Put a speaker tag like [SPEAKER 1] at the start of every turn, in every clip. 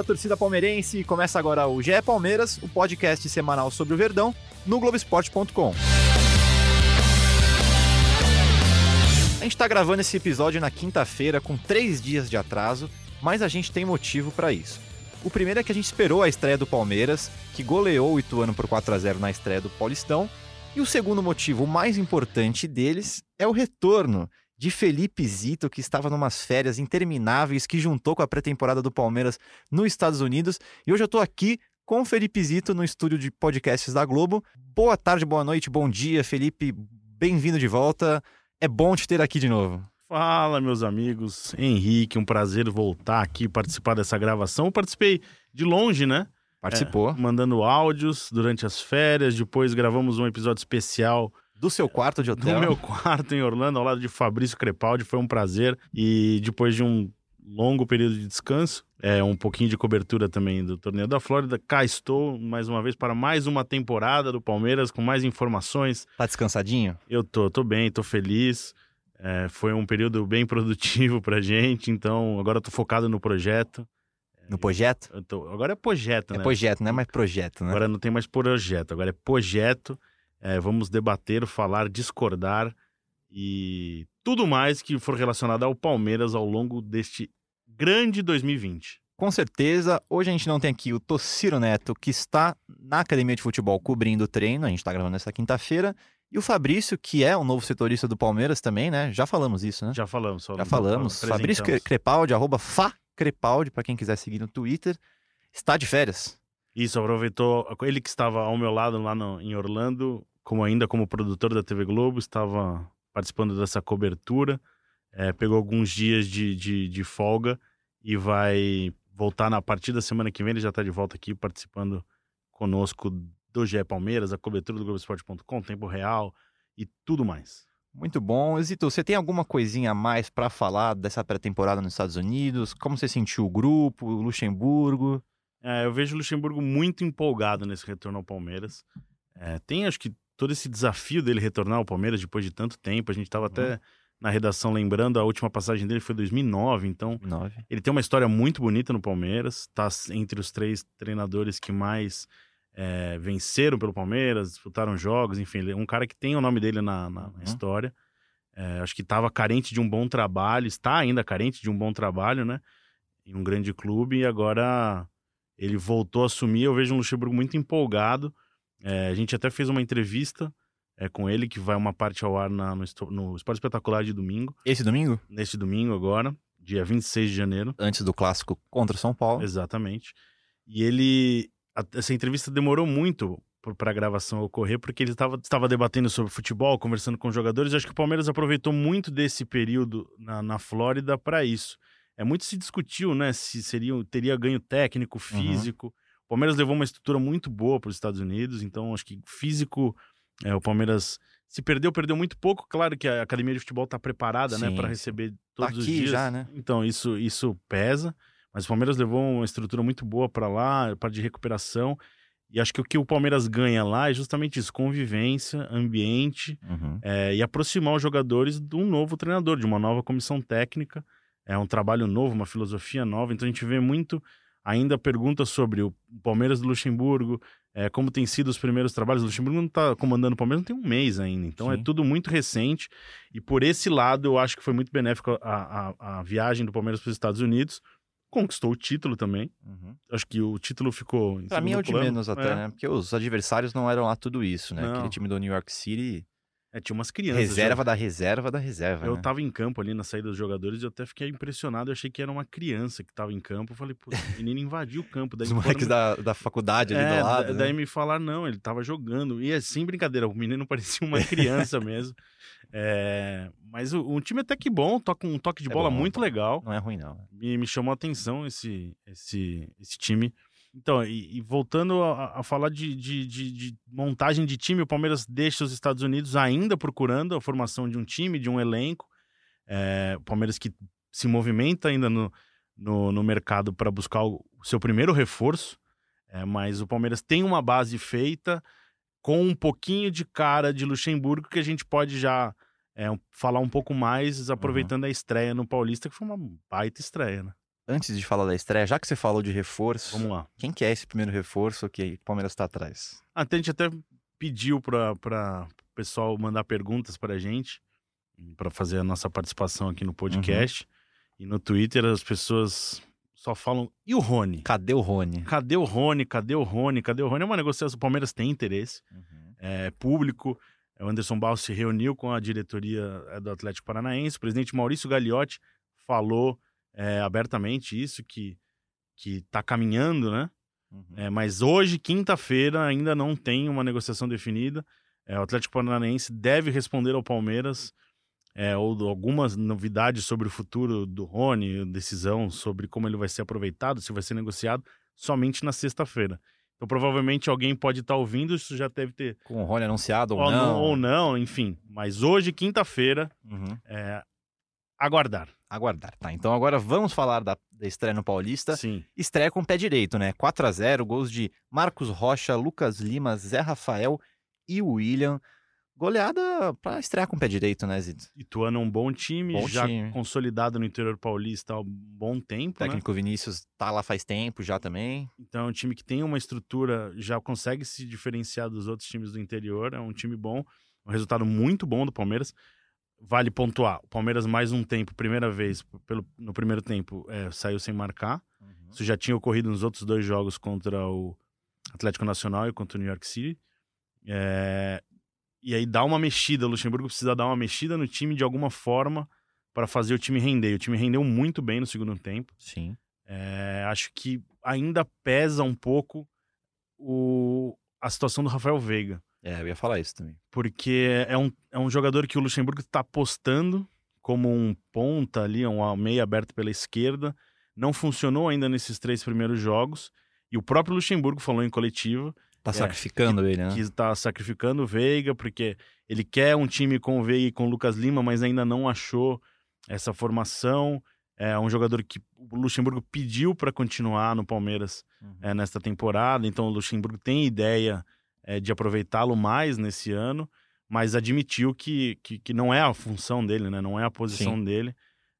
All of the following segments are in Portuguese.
[SPEAKER 1] Fala, torcida palmeirense! Começa agora o GE Palmeiras, o podcast semanal sobre o Verdão, no Globoesporte.com. A gente está gravando esse episódio na quinta-feira, com três dias de atraso, mas a gente tem motivo para isso. O primeiro é que a gente esperou a estreia do Palmeiras, que goleou o Ituano por 4 a 0 na estreia do Paulistão. E o segundo motivo, o mais importante deles, é o retorno de Felipe Zito, que estava numas férias intermináveis, que juntou com a pré-temporada do Palmeiras nos Estados Unidos. E hoje eu estou aqui com o Felipe Zito no estúdio de podcasts da Globo. Boa tarde, boa noite, bom dia, Felipe. Bem-vindo de volta. É bom te ter aqui de novo.
[SPEAKER 2] Fala, meus amigos. Henrique, um prazer voltar aqui participar dessa gravação. Eu participei de longe, né?
[SPEAKER 1] Participou.
[SPEAKER 2] É, mandando áudios durante as férias. Depois gravamos um episódio especial
[SPEAKER 1] Do seu quarto de hotel.
[SPEAKER 2] no meu quarto em Orlando, ao lado de Fabrício Crepaldi. Foi um prazer. E depois de um longo período de descanso, é, um pouquinho de cobertura também do Torneio da Flórida, cá estou mais uma vez para mais uma temporada do Palmeiras com mais informações.
[SPEAKER 1] Tá descansadinho?
[SPEAKER 2] Eu tô, tô bem, tô feliz. É, foi um período bem produtivo pra gente, então agora eu tô focado no projeto.
[SPEAKER 1] No projeto?
[SPEAKER 2] Tô- agora é projeto,
[SPEAKER 1] É
[SPEAKER 2] né?
[SPEAKER 1] projeto, não é mais projeto, né?
[SPEAKER 2] Agora não tem mais projeto, agora é projeto. É, vamos debater, falar, discordar e tudo mais que for relacionado ao Palmeiras ao longo deste grande 2020.
[SPEAKER 1] Com certeza, hoje a gente não tem aqui o Tociro Neto, que está na academia de futebol cobrindo o treino, a gente está gravando nessa quinta-feira, e o Fabrício, que é o novo setorista do Palmeiras também, né? Já falamos isso, né?
[SPEAKER 2] Já falamos. Só
[SPEAKER 1] Já falamos. Fabrício Cre- Crepaldi, arroba Fá Crepaldi, para quem quiser seguir no Twitter, está de férias.
[SPEAKER 2] Isso, aproveitou. Ele que estava ao meu lado lá no- em Orlando, como ainda como produtor da TV Globo, estava participando dessa cobertura. é, pegou alguns dias de, de, de folga e vai voltar na partir da semana que vem. Ele já está de volta aqui participando conosco do GE Palmeiras, a cobertura do Globoesporte.com, tempo real e tudo mais.
[SPEAKER 1] Muito bom. Zito, você tem alguma coisinha a mais para falar dessa pré-temporada nos Estados Unidos? Como você sentiu o grupo, o Luxemburgo?
[SPEAKER 2] É, eu vejo o Luxemburgo muito empolgado nesse retorno ao Palmeiras. É, tem, acho que, todo esse desafio dele retornar ao Palmeiras depois de tanto tempo. A gente estava até na redação lembrando, a última passagem dele foi em 2009, então
[SPEAKER 1] Nove.
[SPEAKER 2] ele tem uma história muito bonita no Palmeiras. Está entre os três treinadores que mais é, venceram pelo Palmeiras, disputaram jogos, enfim, ele é um cara que tem o nome dele na, na- na
[SPEAKER 1] Uhum.
[SPEAKER 2] história. É, acho que estava carente de um bom trabalho, está ainda carente de um bom trabalho, né? Em um grande clube e agora ele voltou a assumir. Eu vejo um Luxemburgo muito empolgado. É, a gente até fez uma entrevista é, com ele, que vai uma parte ao ar na- no, no Esporte Espetacular de domingo,
[SPEAKER 1] Esse domingo?
[SPEAKER 2] neste domingo agora, dia 26 de janeiro.
[SPEAKER 1] Antes do clássico contra o São Paulo.
[SPEAKER 2] Exatamente. E ele. a- Essa entrevista demorou muito para a gravação ocorrer, porque ele tava, estava debatendo sobre futebol, conversando com jogadores. Eu acho que o Palmeiras aproveitou muito desse período na, na Flórida para isso. É muito se discutiu, né? Se seria, teria ganho técnico, físico. O Palmeiras levou uma estrutura muito boa para os Estados Unidos, então acho que físico. é, o Palmeiras se perdeu, perdeu muito pouco. Claro que a academia de futebol está preparada, né, para receber
[SPEAKER 1] Tá
[SPEAKER 2] todos os
[SPEAKER 1] aqui
[SPEAKER 2] dias.
[SPEAKER 1] já, né?
[SPEAKER 2] Então isso isso pesa. Mas o Palmeiras levou uma estrutura muito boa para lá, parte de recuperação. E acho que o que o Palmeiras ganha lá é justamente isso: convivência, ambiente
[SPEAKER 1] Uhum.
[SPEAKER 2] é, e aproximar os jogadores de um novo treinador, de uma nova comissão técnica. É um trabalho novo, uma filosofia nova. Então a gente vê muito ainda perguntas sobre o Palmeiras do Luxemburgo, é, como tem sido os primeiros trabalhos. O Luxemburgo não está comandando o Palmeiras, não tem um mês ainda. Então é
[SPEAKER 1] Sim.
[SPEAKER 2] tudo muito recente. E por esse lado, eu acho que foi muito benéfico a, a, a viagem do Palmeiras para os Estados Unidos. Conquistou o título também.
[SPEAKER 1] Uhum.
[SPEAKER 2] Acho que o título ficou. Em
[SPEAKER 1] Pra mim é o de
[SPEAKER 2] plano.
[SPEAKER 1] menos até,
[SPEAKER 2] É.
[SPEAKER 1] né? Porque os adversários não eram lá tudo isso, né?
[SPEAKER 2] Não.
[SPEAKER 1] Aquele time do New York City,
[SPEAKER 2] É, tinha umas crianças.
[SPEAKER 1] reserva da reserva da reserva,
[SPEAKER 2] Eu
[SPEAKER 1] né?
[SPEAKER 2] tava em campo ali na saída dos jogadores e eu até fiquei impressionado. Eu achei que era uma criança que tava em campo. Eu falei, pô, o menino invadiu o campo. Daí
[SPEAKER 1] Os moleques
[SPEAKER 2] foram-
[SPEAKER 1] da, da faculdade ali
[SPEAKER 2] É,
[SPEAKER 1] do lado,
[SPEAKER 2] da-
[SPEAKER 1] né?
[SPEAKER 2] daí me falaram, não, ele tava jogando. E é sem brincadeira, o menino parecia uma criança mesmo. É, mas o, o time até que bom, toca um toque de
[SPEAKER 1] É
[SPEAKER 2] bola
[SPEAKER 1] bom,
[SPEAKER 2] muito legal.
[SPEAKER 1] Não é ruim, não.
[SPEAKER 2] Me, me chamou a atenção esse, esse, esse time. Então, e, e voltando a, a falar de, de, de, de, montagem de time, o Palmeiras deixa os Estados Unidos ainda procurando a formação de um time, de um elenco. É, o Palmeiras que se movimenta ainda no, no, no mercado para buscar o, seu primeiro reforço, é, mas o Palmeiras tem uma base feita com um pouquinho de cara de Luxemburgo que a gente pode já é, falar um pouco mais, aproveitando uhum. a estreia no Paulista, que foi uma baita estreia, né?
[SPEAKER 1] Antes de falar da estreia, já que você falou de reforço,
[SPEAKER 2] vamos lá.
[SPEAKER 1] Quem que é esse primeiro reforço que o Palmeiras está atrás?
[SPEAKER 2] A gente até pediu para o pessoal mandar perguntas para a gente, para fazer a nossa participação aqui no podcast. Uhum. E no Twitter as pessoas só falam. E o Rony?
[SPEAKER 1] Cadê o Rony?
[SPEAKER 2] Cadê o Rony? Cadê o Rony? Cadê o Rony? É uma negociação. O Palmeiras tem interesse uhum. é, público. O Anderson Barros se reuniu com a diretoria é, do Atlético Paranaense. O presidente Maurício Gagliotti falou é, abertamente isso, que que está caminhando, né? Uhum. É, mas hoje, quinta-feira, ainda não tem uma negociação definida. É, o Atlético Paranaense deve responder ao Palmeiras é, ou algumas novidades sobre o futuro do Rony, decisão sobre como ele vai ser aproveitado, se vai ser negociado, somente na sexta-feira. Então, provavelmente alguém pode estar tá ouvindo, isso já deve ter.
[SPEAKER 1] Com o Rony anunciado ou, ou não.
[SPEAKER 2] Ou não, enfim. Mas hoje, quinta-feira, uhum. é, aguardar.
[SPEAKER 1] Aguardar, tá. Então agora vamos falar da, da, estreia no Paulista.
[SPEAKER 2] Sim.
[SPEAKER 1] Estreia com o pé direito, né? 4 a 0 gols de Marcos Rocha, Lucas Lima, Zé Rafael e William. Goleada para estrear com o pé direito, né, Zito?
[SPEAKER 2] Ituano é um bom time, bom já time. consolidado no interior paulista há um bom tempo.
[SPEAKER 1] O né? técnico né? Vinícius tá lá faz tempo já também.
[SPEAKER 2] Então é um time que tem uma estrutura, já consegue se diferenciar dos outros times do interior. É um time bom, um resultado muito bom do Palmeiras. Vale pontuar: o Palmeiras, mais um tempo, primeira vez, pelo, no primeiro tempo, é, saiu sem marcar. Uhum. Isso já tinha ocorrido nos outros dois jogos contra o Atlético Nacional e contra o New York City. É, e aí dá uma mexida. O Luxemburgo precisa dar uma mexida no time de alguma forma para fazer o time render. O time rendeu muito bem no segundo tempo.
[SPEAKER 1] Sim.
[SPEAKER 2] É, acho que ainda pesa um pouco o, a situação do Rafael Veiga.
[SPEAKER 1] É, eu ia falar isso também.
[SPEAKER 2] Porque é um, é um jogador que o Luxemburgo está apostando como um ponta ali, um meio aberto pela esquerda. Não funcionou ainda nesses três primeiros jogos. E o próprio Luxemburgo falou em coletiva
[SPEAKER 1] Tá é, sacrificando
[SPEAKER 2] que,
[SPEAKER 1] ele, né?
[SPEAKER 2] Que tá sacrificando o Veiga, porque ele quer um time com o Veiga e com o Lucas Lima, mas ainda não achou essa formação. É um jogador que o Luxemburgo pediu para continuar no Palmeiras uhum. é, nesta temporada, então o Luxemburgo tem ideia é, de aproveitá-lo mais nesse ano, mas admitiu que, que, que, não é a função dele, né? não é a posição Sim. dele.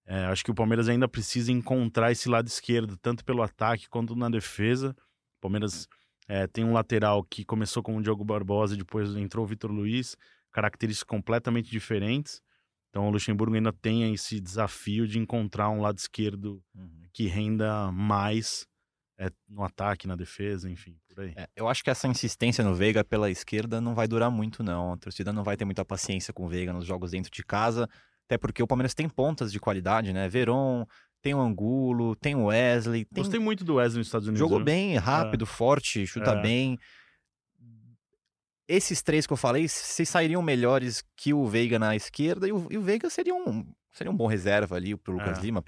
[SPEAKER 2] É, acho que o Palmeiras ainda precisa encontrar esse lado esquerdo, tanto pelo ataque quanto na defesa. O Palmeiras é, tem um lateral que começou com o Diogo Barbosa, depois entrou o Vitor Luiz, características completamente diferentes. Então o Luxemburgo ainda tem esse desafio de encontrar um lado esquerdo uhum. que renda mais é, no ataque, na defesa, enfim, por aí.
[SPEAKER 1] É, eu acho que essa insistência no Veiga pela esquerda não vai durar muito, não. A torcida não vai ter muita paciência com o Veiga nos jogos dentro de casa, até porque o Palmeiras tem pontas de qualidade, né? Veron, tem o Angulo, tem o Wesley. Tem...
[SPEAKER 2] Gostei muito do Wesley nos Estados Unidos.
[SPEAKER 1] Jogou né? bem, rápido, é. forte, chuta é. bem. Esses três que eu falei, vocês sairiam melhores que o Veiga na esquerda e o, e o Veiga seria um, seria um bom reserva ali pro Lucas é. Lima,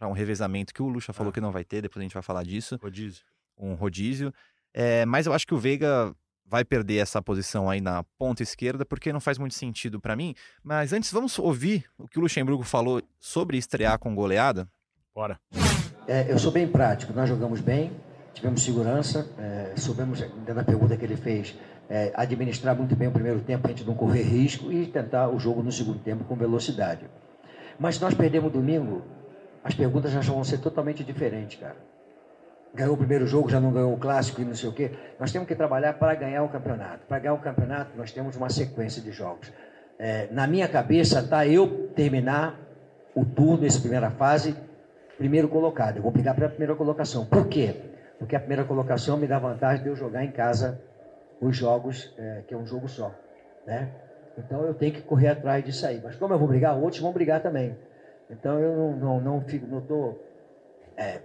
[SPEAKER 1] para um revezamento que o Lucha falou é. que não vai ter, depois a gente vai falar disso.
[SPEAKER 2] Rodízio.
[SPEAKER 1] Um rodízio. É, mas eu acho que o Veiga vai perder essa posição aí na ponta esquerda, porque não faz muito sentido para mim. Mas antes, vamos ouvir o que o Luxemburgo falou sobre estrear com goleada?
[SPEAKER 2] Bora.
[SPEAKER 3] É, eu sou bem prático, nós jogamos bem, tivemos segurança, é, soubemos, dentro da pergunta que ele fez, é, administrar muito bem o primeiro tempo, a gente não correr risco e tentar o jogo no segundo tempo com velocidade. Mas se nós perdemos domingo, as perguntas já vão ser totalmente diferentes, cara ganhou o primeiro jogo, já não ganhou o clássico e não sei o quê. Nós temos que trabalhar para ganhar o campeonato. Para ganhar o campeonato, nós temos uma sequência de jogos. É, na minha cabeça está eu terminar o turno, essa primeira fase, primeiro colocado. Eu vou brigar pela primeira colocação. Por quê? Porque a primeira colocação me dá vantagem de eu jogar em casa os jogos, é, que é um jogo só. Né? Então eu tenho que correr atrás disso aí. Mas como eu vou brigar, outros vão brigar também. Então eu não, não, não fico, não estou é,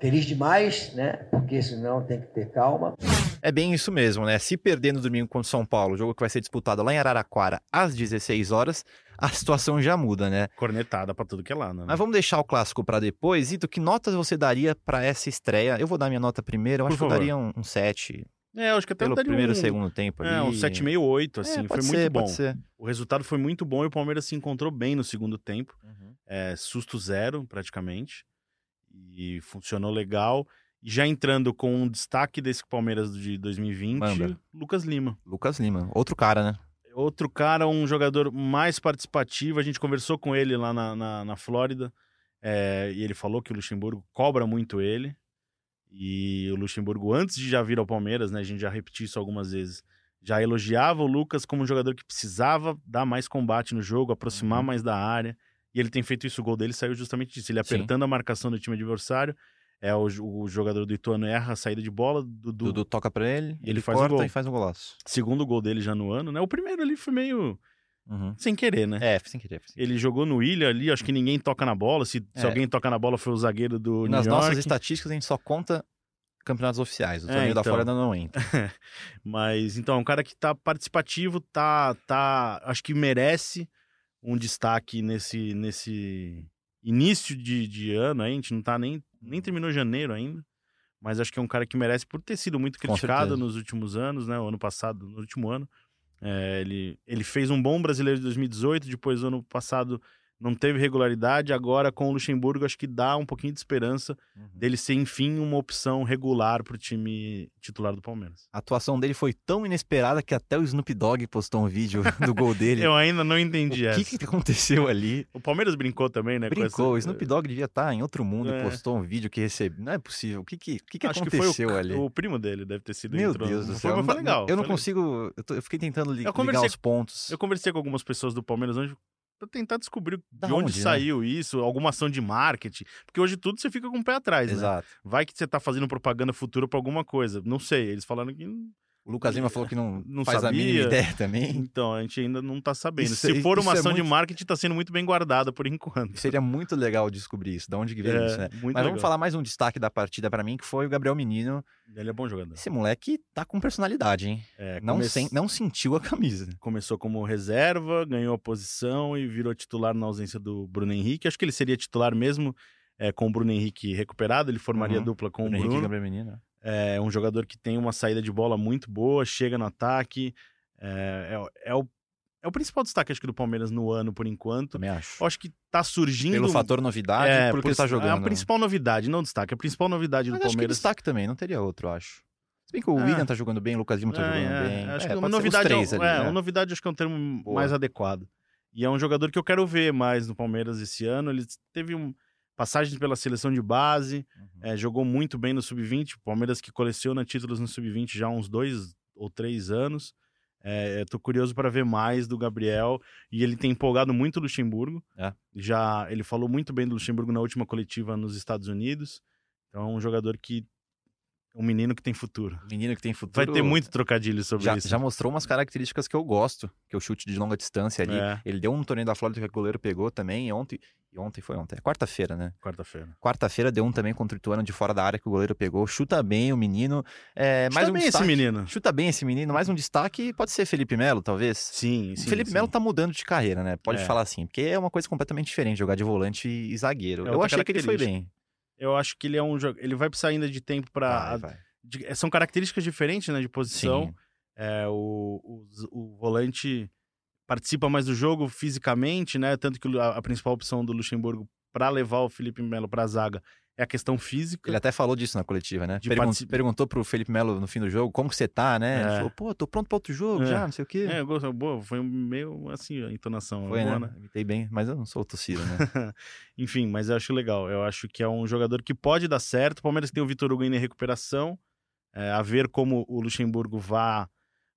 [SPEAKER 3] feliz demais, né? Porque senão tem que ter calma.
[SPEAKER 1] É bem isso mesmo, né? Se perder no domingo contra o São Paulo, jogo que vai ser disputado lá em Araraquara às 16 horas, a situação já muda, né?
[SPEAKER 2] Cornetada pra tudo que é lá, né?
[SPEAKER 1] Mas vamos deixar o clássico para depois. Do que notas você daria para essa estreia? Eu vou dar minha nota primeiro, eu
[SPEAKER 2] Por
[SPEAKER 1] acho que eu
[SPEAKER 2] favor.
[SPEAKER 1] daria um, um 7
[SPEAKER 2] É, eu acho que até
[SPEAKER 1] pelo
[SPEAKER 2] daria
[SPEAKER 1] primeiro
[SPEAKER 2] um...
[SPEAKER 1] segundo tempo ali.
[SPEAKER 2] É, um 7,5, 8, assim,
[SPEAKER 1] É,
[SPEAKER 2] foi
[SPEAKER 1] pode
[SPEAKER 2] muito
[SPEAKER 1] ser,
[SPEAKER 2] bom.
[SPEAKER 1] Pode ser.
[SPEAKER 2] O resultado foi muito bom e o Palmeiras se encontrou bem no segundo tempo.
[SPEAKER 1] Uhum.
[SPEAKER 2] É, susto zero, praticamente. E funcionou legal. E já entrando com um destaque desse Palmeiras de 2020,
[SPEAKER 1] Manda.
[SPEAKER 2] Lucas Lima.
[SPEAKER 1] Lucas Lima, outro cara, né?
[SPEAKER 2] Outro cara, um jogador mais participativo. A gente conversou com ele lá na, na, na Flórida. é, e ele falou que o Luxemburgo cobra muito ele. E o Luxemburgo, antes de já vir ao Palmeiras, né? A gente já repetiu isso algumas vezes. Já elogiava o Lucas como um jogador que precisava dar mais combate no jogo, aproximar
[SPEAKER 1] Uhum.
[SPEAKER 2] mais da área. E ele tem feito isso. O gol dele saiu justamente disso. Ele
[SPEAKER 1] Sim.
[SPEAKER 2] apertando a marcação do time adversário. É, o, o jogador do Ituano erra a saída de bola. Dudu,
[SPEAKER 1] Dudu toca pra ele,
[SPEAKER 2] Ele
[SPEAKER 1] ele,
[SPEAKER 2] faz
[SPEAKER 1] corta
[SPEAKER 2] gol.
[SPEAKER 1] e faz um golaço.
[SPEAKER 2] Segundo gol dele já no ano, né? O primeiro ali foi meio
[SPEAKER 1] Uhum.
[SPEAKER 2] sem querer, né?
[SPEAKER 1] É, sem querer. sem querer.
[SPEAKER 2] Ele jogou no Ilha ali, acho que ninguém toca na bola. Se, se
[SPEAKER 1] É.
[SPEAKER 2] alguém toca na bola foi o zagueiro do
[SPEAKER 1] nas
[SPEAKER 2] New York.
[SPEAKER 1] nossas estatísticas a gente só conta campeonatos oficiais. O
[SPEAKER 2] É,
[SPEAKER 1] torneio da
[SPEAKER 2] então.
[SPEAKER 1] Flórida não entra.
[SPEAKER 2] Mas então, é um cara que tá participativo, tá, tá, acho que merece um destaque nesse, nesse início de, de ano. Aí. A gente não tá nem, nem terminou janeiro ainda. Mas acho que é um cara que merece por ter sido muito criticado nos últimos anos, né? O ano passado, no último ano. É, ele, ele fez um bom brasileiro de 2018, depois do ano passado não teve regularidade. Agora, com o Luxemburgo, acho que dá um pouquinho de esperança dele ser, enfim, uma opção regular pro time titular do Palmeiras.
[SPEAKER 1] A atuação dele foi tão inesperada que até o Snoop Dogg postou um vídeo do gol dele.
[SPEAKER 2] Eu ainda não
[SPEAKER 1] o
[SPEAKER 2] entendi essa.
[SPEAKER 1] que, que aconteceu ali?
[SPEAKER 2] O Palmeiras brincou também, né? com
[SPEAKER 1] Brincou, o
[SPEAKER 2] essa-
[SPEAKER 1] Snoop Dogg devia estar em outro mundo
[SPEAKER 2] É.
[SPEAKER 1] e postou um vídeo que recebeu. Não é possível. O que, que, o que, que
[SPEAKER 2] Acho
[SPEAKER 1] aconteceu
[SPEAKER 2] que foi o,
[SPEAKER 1] ali?
[SPEAKER 2] o primo dele, deve ter sido.
[SPEAKER 1] Meu
[SPEAKER 2] entrou.
[SPEAKER 1] Deus do
[SPEAKER 2] Foi-
[SPEAKER 1] céu.
[SPEAKER 2] Mas foi
[SPEAKER 1] não-
[SPEAKER 2] legal.
[SPEAKER 1] Eu não
[SPEAKER 2] foi legal.
[SPEAKER 1] consigo. Eu, tô- eu fiquei tentando li-
[SPEAKER 2] Eu
[SPEAKER 1] ligar os pontos.
[SPEAKER 2] Eu conversei com algumas pessoas do Palmeiras hoje pra tentar descobrir
[SPEAKER 1] Da
[SPEAKER 2] de onde,
[SPEAKER 1] onde, né?
[SPEAKER 2] saiu isso, alguma ação de marketing. Porque hoje tudo você fica com o pé atrás, né?
[SPEAKER 1] Exato.
[SPEAKER 2] Vai que você tá fazendo propaganda futura pra alguma coisa. Não sei. Eles falaram que.
[SPEAKER 1] O Lucas Lima falou que não,
[SPEAKER 2] Não
[SPEAKER 1] faz a
[SPEAKER 2] sabia.
[SPEAKER 1] mínima ideia também.
[SPEAKER 2] Então, a gente ainda não tá sabendo.
[SPEAKER 1] Isso-
[SPEAKER 2] Se for uma
[SPEAKER 1] é
[SPEAKER 2] ação de
[SPEAKER 1] muito-
[SPEAKER 2] marketing, tá sendo muito bem guardada por enquanto.
[SPEAKER 1] Seria muito legal descobrir isso, de onde que veio
[SPEAKER 2] É,
[SPEAKER 1] isso, né? Mas
[SPEAKER 2] legal.
[SPEAKER 1] vamos falar mais um destaque da partida pra mim, que foi o Gabriel Menino.
[SPEAKER 2] Ele é bom jogador.
[SPEAKER 1] Esse moleque tá com personalidade, hein?
[SPEAKER 2] É,
[SPEAKER 1] Não,
[SPEAKER 2] come-
[SPEAKER 1] sen- não sentiu a camisa.
[SPEAKER 2] Começou como reserva, ganhou a posição e virou titular na ausência do Bruno Henrique. Acho que ele seria titular mesmo é, com o Bruno Henrique recuperado. Ele formaria
[SPEAKER 1] Uhum.
[SPEAKER 2] dupla com o
[SPEAKER 1] Henrique e
[SPEAKER 2] Bruno.
[SPEAKER 1] Gabriel Menino.
[SPEAKER 2] É um jogador que tem uma saída de bola muito boa, chega no ataque. É, é o- é o, é o principal destaque, acho que, do Palmeiras no ano, por enquanto.
[SPEAKER 1] Também acho.
[SPEAKER 2] Eu acho que tá surgindo.
[SPEAKER 1] Pelo fator novidade,
[SPEAKER 2] é,
[SPEAKER 1] porque
[SPEAKER 2] por-
[SPEAKER 1] ele tá jogando.
[SPEAKER 2] É a principal novidade, não destaque. A principal novidade
[SPEAKER 1] Mas
[SPEAKER 2] do Palmeiras.
[SPEAKER 1] destaque também, não teria outro, acho. Se bem que o
[SPEAKER 2] É.
[SPEAKER 1] William tá jogando bem, o Lucas Lima tá
[SPEAKER 2] É,
[SPEAKER 1] jogando
[SPEAKER 2] é,
[SPEAKER 1] bem.
[SPEAKER 2] Acho
[SPEAKER 1] É,
[SPEAKER 2] que uma novidade,
[SPEAKER 1] três
[SPEAKER 2] é,
[SPEAKER 1] ali,
[SPEAKER 2] é,
[SPEAKER 1] né?
[SPEAKER 2] uma novidade acho que é um termo
[SPEAKER 1] Boa.
[SPEAKER 2] mais adequado. E é um jogador que eu quero ver mais no Palmeiras esse ano. Ele teve um, passagens pela seleção de base,
[SPEAKER 1] Uhum.
[SPEAKER 2] é, jogou muito bem no sub-20. O Palmeiras que coleciona títulos no sub-20 já há uns dois ou três anos. É, tô curioso para ver mais do Gabriel e ele tem empolgado muito o Luxemburgo.
[SPEAKER 1] É.
[SPEAKER 2] Já ele falou muito bem do Luxemburgo na última coletiva nos Estados Unidos. Então é um jogador que um menino que tem futuro.
[SPEAKER 1] Menino que tem futuro.
[SPEAKER 2] Vai ter muito trocadilho sobre
[SPEAKER 1] já,
[SPEAKER 2] isso.
[SPEAKER 1] já mostrou umas características que eu gosto, que é o chute de longa distância ali.
[SPEAKER 2] É.
[SPEAKER 1] Ele deu um torneio da Flórida que o goleiro pegou também, e ontem, e ontem foi ontem, é quarta-feira, né?
[SPEAKER 2] Quarta-feira.
[SPEAKER 1] Quarta-feira deu um também contra o Ituano de fora da área que o goleiro pegou. Chuta bem o menino. É, mais
[SPEAKER 2] Chuta
[SPEAKER 1] um
[SPEAKER 2] bem
[SPEAKER 1] destaque.
[SPEAKER 2] esse menino.
[SPEAKER 1] Chuta bem esse menino. Mais um destaque pode ser Felipe Melo, talvez.
[SPEAKER 2] Sim, sim.
[SPEAKER 1] o Felipe
[SPEAKER 2] sim.
[SPEAKER 1] Melo tá mudando de carreira, né? Pode
[SPEAKER 2] É.
[SPEAKER 1] falar assim, porque é uma coisa completamente diferente jogar de volante e zagueiro.
[SPEAKER 2] É
[SPEAKER 1] eu achei que ele foi bem.
[SPEAKER 2] Eu acho que ele é um jogo. Ele vai precisar ainda de tempo para.
[SPEAKER 1] Vai.
[SPEAKER 2] São características diferentes, né, de posição. É, o, o, o volante participa mais do jogo fisicamente, né? Tanto que a, a principal opção do Luxemburgo para levar o Felipe Melo para a zaga é a questão física.
[SPEAKER 1] Ele até falou disso na coletiva, né? Pergun-
[SPEAKER 2] partici-
[SPEAKER 1] Perguntou pro Felipe Melo no fim do jogo como que você tá, né? Ele
[SPEAKER 2] É.
[SPEAKER 1] falou, pô, tô pronto pra outro jogo
[SPEAKER 2] É.
[SPEAKER 1] já, não sei o quê.
[SPEAKER 2] É, eu gosto, boa, foi meio assim a entonação.
[SPEAKER 1] Foi,
[SPEAKER 2] boa,
[SPEAKER 1] né? Imitei bem, mas eu não sou torcida, né?
[SPEAKER 2] Enfim, mas eu acho legal. Eu acho que é um jogador que pode dar certo. O Palmeiras tem o Vitor Hugo ainda em recuperação. É, a ver como o Luxemburgo vá,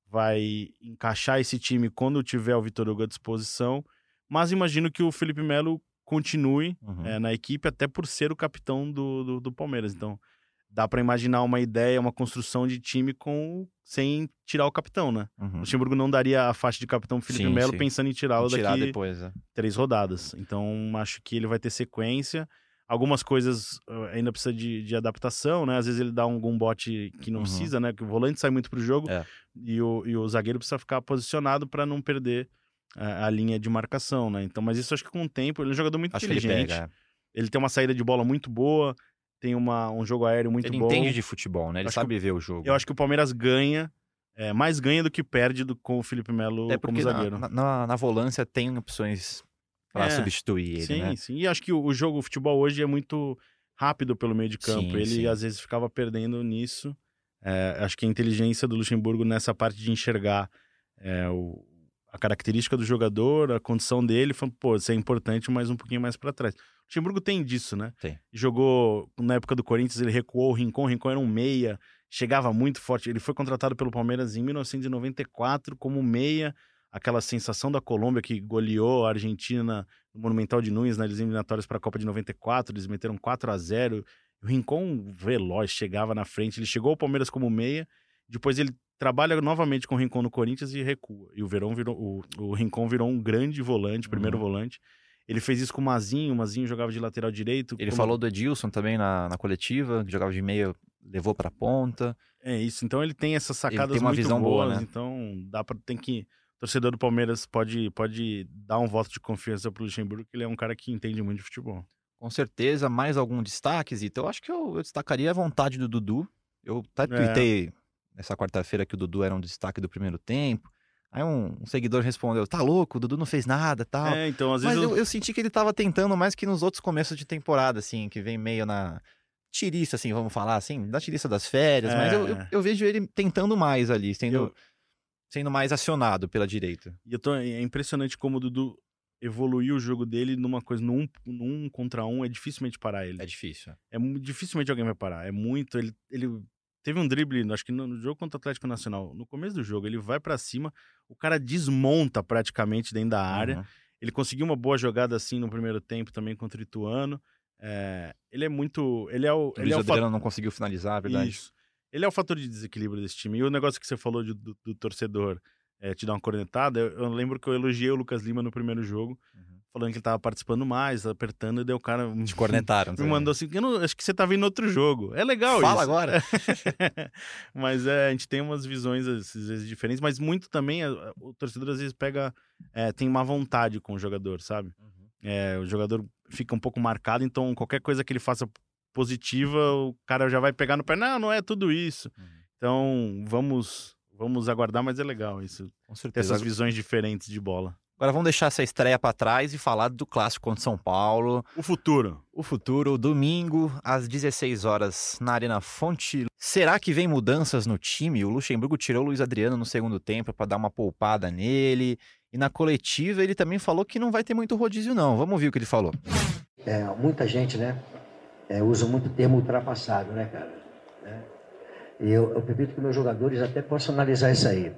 [SPEAKER 2] vai encaixar esse time quando tiver o Vitor Hugo à disposição. Mas imagino que o Felipe Melo continue
[SPEAKER 1] Uhum.
[SPEAKER 2] é, na equipe, até por ser o capitão do, do, do Palmeiras. Então, dá para imaginar uma ideia, uma construção de time com sem tirar o capitão, né? O
[SPEAKER 1] Uhum.
[SPEAKER 2] Luxemburgo não daria a faixa de capitão Felipe
[SPEAKER 1] Sim,
[SPEAKER 2] Melo
[SPEAKER 1] sim.
[SPEAKER 2] pensando em tirá-lo daqui
[SPEAKER 1] depois, né?
[SPEAKER 2] três rodadas. Então, acho que ele vai ter sequência. Algumas coisas uh, ainda precisa de, de, adaptação, né? Às vezes ele dá algum bote que não uhum. precisa, né? Que o volante sai muito pro jogo é. e, o, e o zagueiro precisa ficar posicionado para não perder a, a, linha de marcação, né? Então, mas isso acho que com o tempo, ele é um jogador muito
[SPEAKER 1] acho
[SPEAKER 2] inteligente.
[SPEAKER 1] Ele,
[SPEAKER 2] é. ele, tem uma saída de bola muito boa, tem uma, um jogo aéreo muito
[SPEAKER 1] ele
[SPEAKER 2] bom.
[SPEAKER 1] Ele entende de futebol, né? Ele sabe ver o jogo.
[SPEAKER 2] Eu acho que o Palmeiras ganha é, mais ganha do que perde do, com o Felipe Melo
[SPEAKER 1] é
[SPEAKER 2] como zagueiro.
[SPEAKER 1] Na, na, na volância tem opções para é, substituir ele,
[SPEAKER 2] sim,
[SPEAKER 1] né?
[SPEAKER 2] Sim, E acho que o, o, jogo, o futebol hoje é muito rápido pelo meio de campo. Sim, ele sim. às vezes ficava perdendo nisso. É, acho que a inteligência do Luxemburgo nessa parte de enxergar é, o, a característica do jogador, a condição dele, foi, pô, isso é importante, mas um pouquinho mais para trás. O Luxemburgo tem disso, né?
[SPEAKER 1] Tem.
[SPEAKER 2] Jogou na época do Corinthians, ele recuou o Rincon, o Rincon era um meia, chegava muito forte. Ele foi contratado pelo Palmeiras em 1994 como meia, aquela sensação da Colômbia que goleou a Argentina no Monumental de Nunes nas eliminatórias para a Copa de 94, eles meteram 4 a 0. O Rincon veloz chegava na frente, ele chegou ao Palmeiras como meia, depois ele trabalha novamente com o Rincon no Corinthians e recua. E o Verão virou o, o Rincon virou um grande volante, primeiro uhum. volante. Ele fez isso com o Mazinho, o Mazinho jogava de lateral direito.
[SPEAKER 1] Ele como... falou do Edilson também na, na coletiva, que jogava de meia levou para ponta.
[SPEAKER 2] É isso. Então ele tem essas sacadas ele tem uma muito visão boas, boa, né? Então dá para tem que o torcedor do Palmeiras pode pode dar um voto de confiança pro Luxemburgo, que ele é um cara que entende muito de futebol.
[SPEAKER 1] Com certeza, mais algum destaque, Zito? Eu acho que eu, eu destacaria a vontade do Dudu. Eu até é. tuitei é. Nessa quarta-feira que o Dudu era um destaque do primeiro tempo. Aí um, um, seguidor respondeu: tá louco, o Dudu não fez nada tal.
[SPEAKER 2] É, então, às
[SPEAKER 1] Mas
[SPEAKER 2] vezes.
[SPEAKER 1] Eu... Eu, eu, senti que ele tava tentando mais que nos outros começos de temporada, assim, que vem meio na tirista, assim, vamos falar assim, da tirista das férias, é. mas eu, eu, é. eu, vejo ele tentando mais ali, sendo, sendo mais acionado pela direita.
[SPEAKER 2] E tô, é impressionante como o Dudu evoluiu o jogo dele numa coisa, num, num contra um, é dificilmente parar ele.
[SPEAKER 1] É difícil.
[SPEAKER 2] É dificilmente alguém vai parar. É muito. Ele, ele teve um drible, acho que no, no jogo contra o Atlético Nacional, no começo do jogo, ele vai para cima, o cara desmonta praticamente dentro da área. Uhum. Ele conseguiu uma boa jogada assim no primeiro tempo também contra o Ituano. É, ele é muito. Ele é o. Ele é o
[SPEAKER 1] não conseguiu finalizar, é verdade. Isso.
[SPEAKER 2] Ele é o fator de desequilíbrio desse time. E o negócio que você falou de, do, do, torcedor é, te dar uma cornetada, eu, eu, lembro que eu elogiei o Lucas Lima no primeiro jogo, uhum. Falando que ele tava participando mais, apertando, e daí o cara.
[SPEAKER 1] Te cornetaram.
[SPEAKER 2] Me mandou assim: eu não, acho que você tá vendo outro jogo. É legal
[SPEAKER 1] Fala
[SPEAKER 2] isso.
[SPEAKER 1] agora.
[SPEAKER 2] mas é, a gente tem umas visões às vezes diferentes, mas muito também o torcedor às vezes pega. É, tem má vontade com o jogador, sabe? Uhum. É, o jogador fica um pouco marcado, então qualquer coisa que ele faça positiva, o cara já vai pegar no pé. Não, não é tudo isso. Uhum. Então vamos vamos aguardar, mas é legal isso.
[SPEAKER 1] Com certeza.
[SPEAKER 2] Ter essas visões diferentes de bola.
[SPEAKER 1] Agora vamos deixar essa estreia para trás e falar do clássico contra São Paulo.
[SPEAKER 2] O futuro.
[SPEAKER 1] O futuro, domingo, às 16 horas, na Arena Fonte. Será que vem mudanças no time? O Luxemburgo tirou o Luiz Adriano no segundo tempo para dar uma poupada nele. E na coletiva ele também falou que não vai ter muito rodízio, não. Vamos ouvir o que ele falou.
[SPEAKER 3] É, muita gente, né, é, usa muito termo ultrapassado, né, cara? Né? E eu, eu permito que meus jogadores até possam analisar isso aí.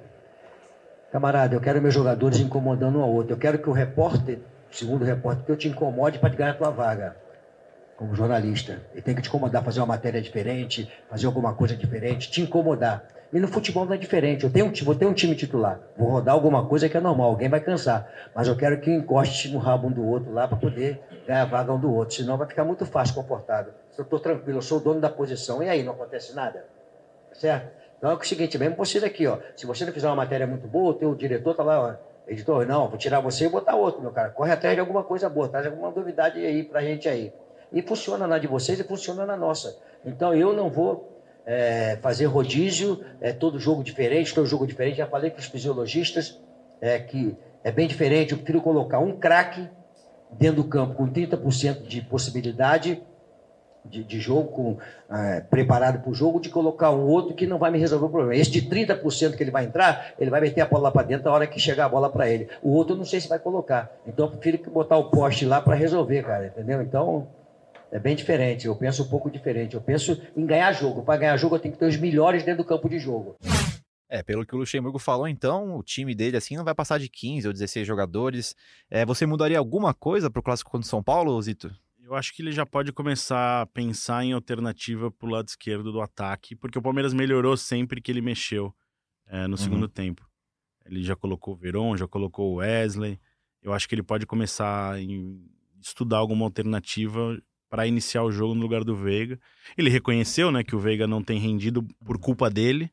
[SPEAKER 3] Camarada, eu quero meus jogadores incomodando um ao outro. Eu quero que o repórter, segundo o repórter, que eu te incomode para te ganhar a tua vaga como jornalista. Ele tem que te incomodar, fazer uma matéria diferente, fazer alguma coisa diferente, te incomodar. E no futebol não é diferente. Eu tenho um, vou ter um time titular. Vou rodar alguma coisa que é normal, alguém vai cansar. Mas eu quero que encoste no rabo um do outro lá para poder ganhar a vaga um do outro. Senão vai ficar muito fácil comportado. Se eu estou tranquilo, eu sou o dono da posição, e aí não acontece nada? Certo? Então é o seguinte, mesmo você daqui, ó. Se você não fizer uma matéria muito boa, o teu diretor tá lá, ó. Editor, não, vou tirar você e botar outro, meu cara. Corre atrás de alguma coisa boa, traz alguma novidade aí pra gente aí. E funciona na de vocês e funciona na nossa. Então eu não vou é, fazer rodízio, é todo jogo diferente, todo jogo diferente. Já falei com os fisiologistas é, que é bem diferente. Eu prefiro colocar um craque dentro do campo com 30% de possibilidade de, de jogo, com, é, preparado para o jogo, de colocar um outro que não vai me resolver o problema. Esse de 30% que ele vai entrar, ele vai meter a bola lá para dentro na hora que chegar a bola para ele. O outro eu não sei se vai colocar. Então eu prefiro botar o poste lá para resolver, cara, entendeu? Então é bem diferente, eu penso um pouco diferente. Eu penso em ganhar jogo. Para ganhar jogo, eu tenho que ter os melhores dentro do campo de jogo.
[SPEAKER 1] É, pelo que o Luxemburgo falou, então, o time dele assim não vai passar de 15 ou 16 jogadores. É, você mudaria alguma coisa para o clássico contra o São Paulo, Zito?
[SPEAKER 2] Eu acho que ele já pode começar a pensar em alternativa para o lado esquerdo do ataque, porque o Palmeiras melhorou sempre que ele mexeu é, no uhum. segundo tempo. Ele já colocou o Veron, já colocou o Wesley. Eu acho que ele pode começar a estudar alguma alternativa para iniciar o jogo no lugar do Veiga. Ele reconheceu, né, que o Veiga não tem rendido por culpa dele.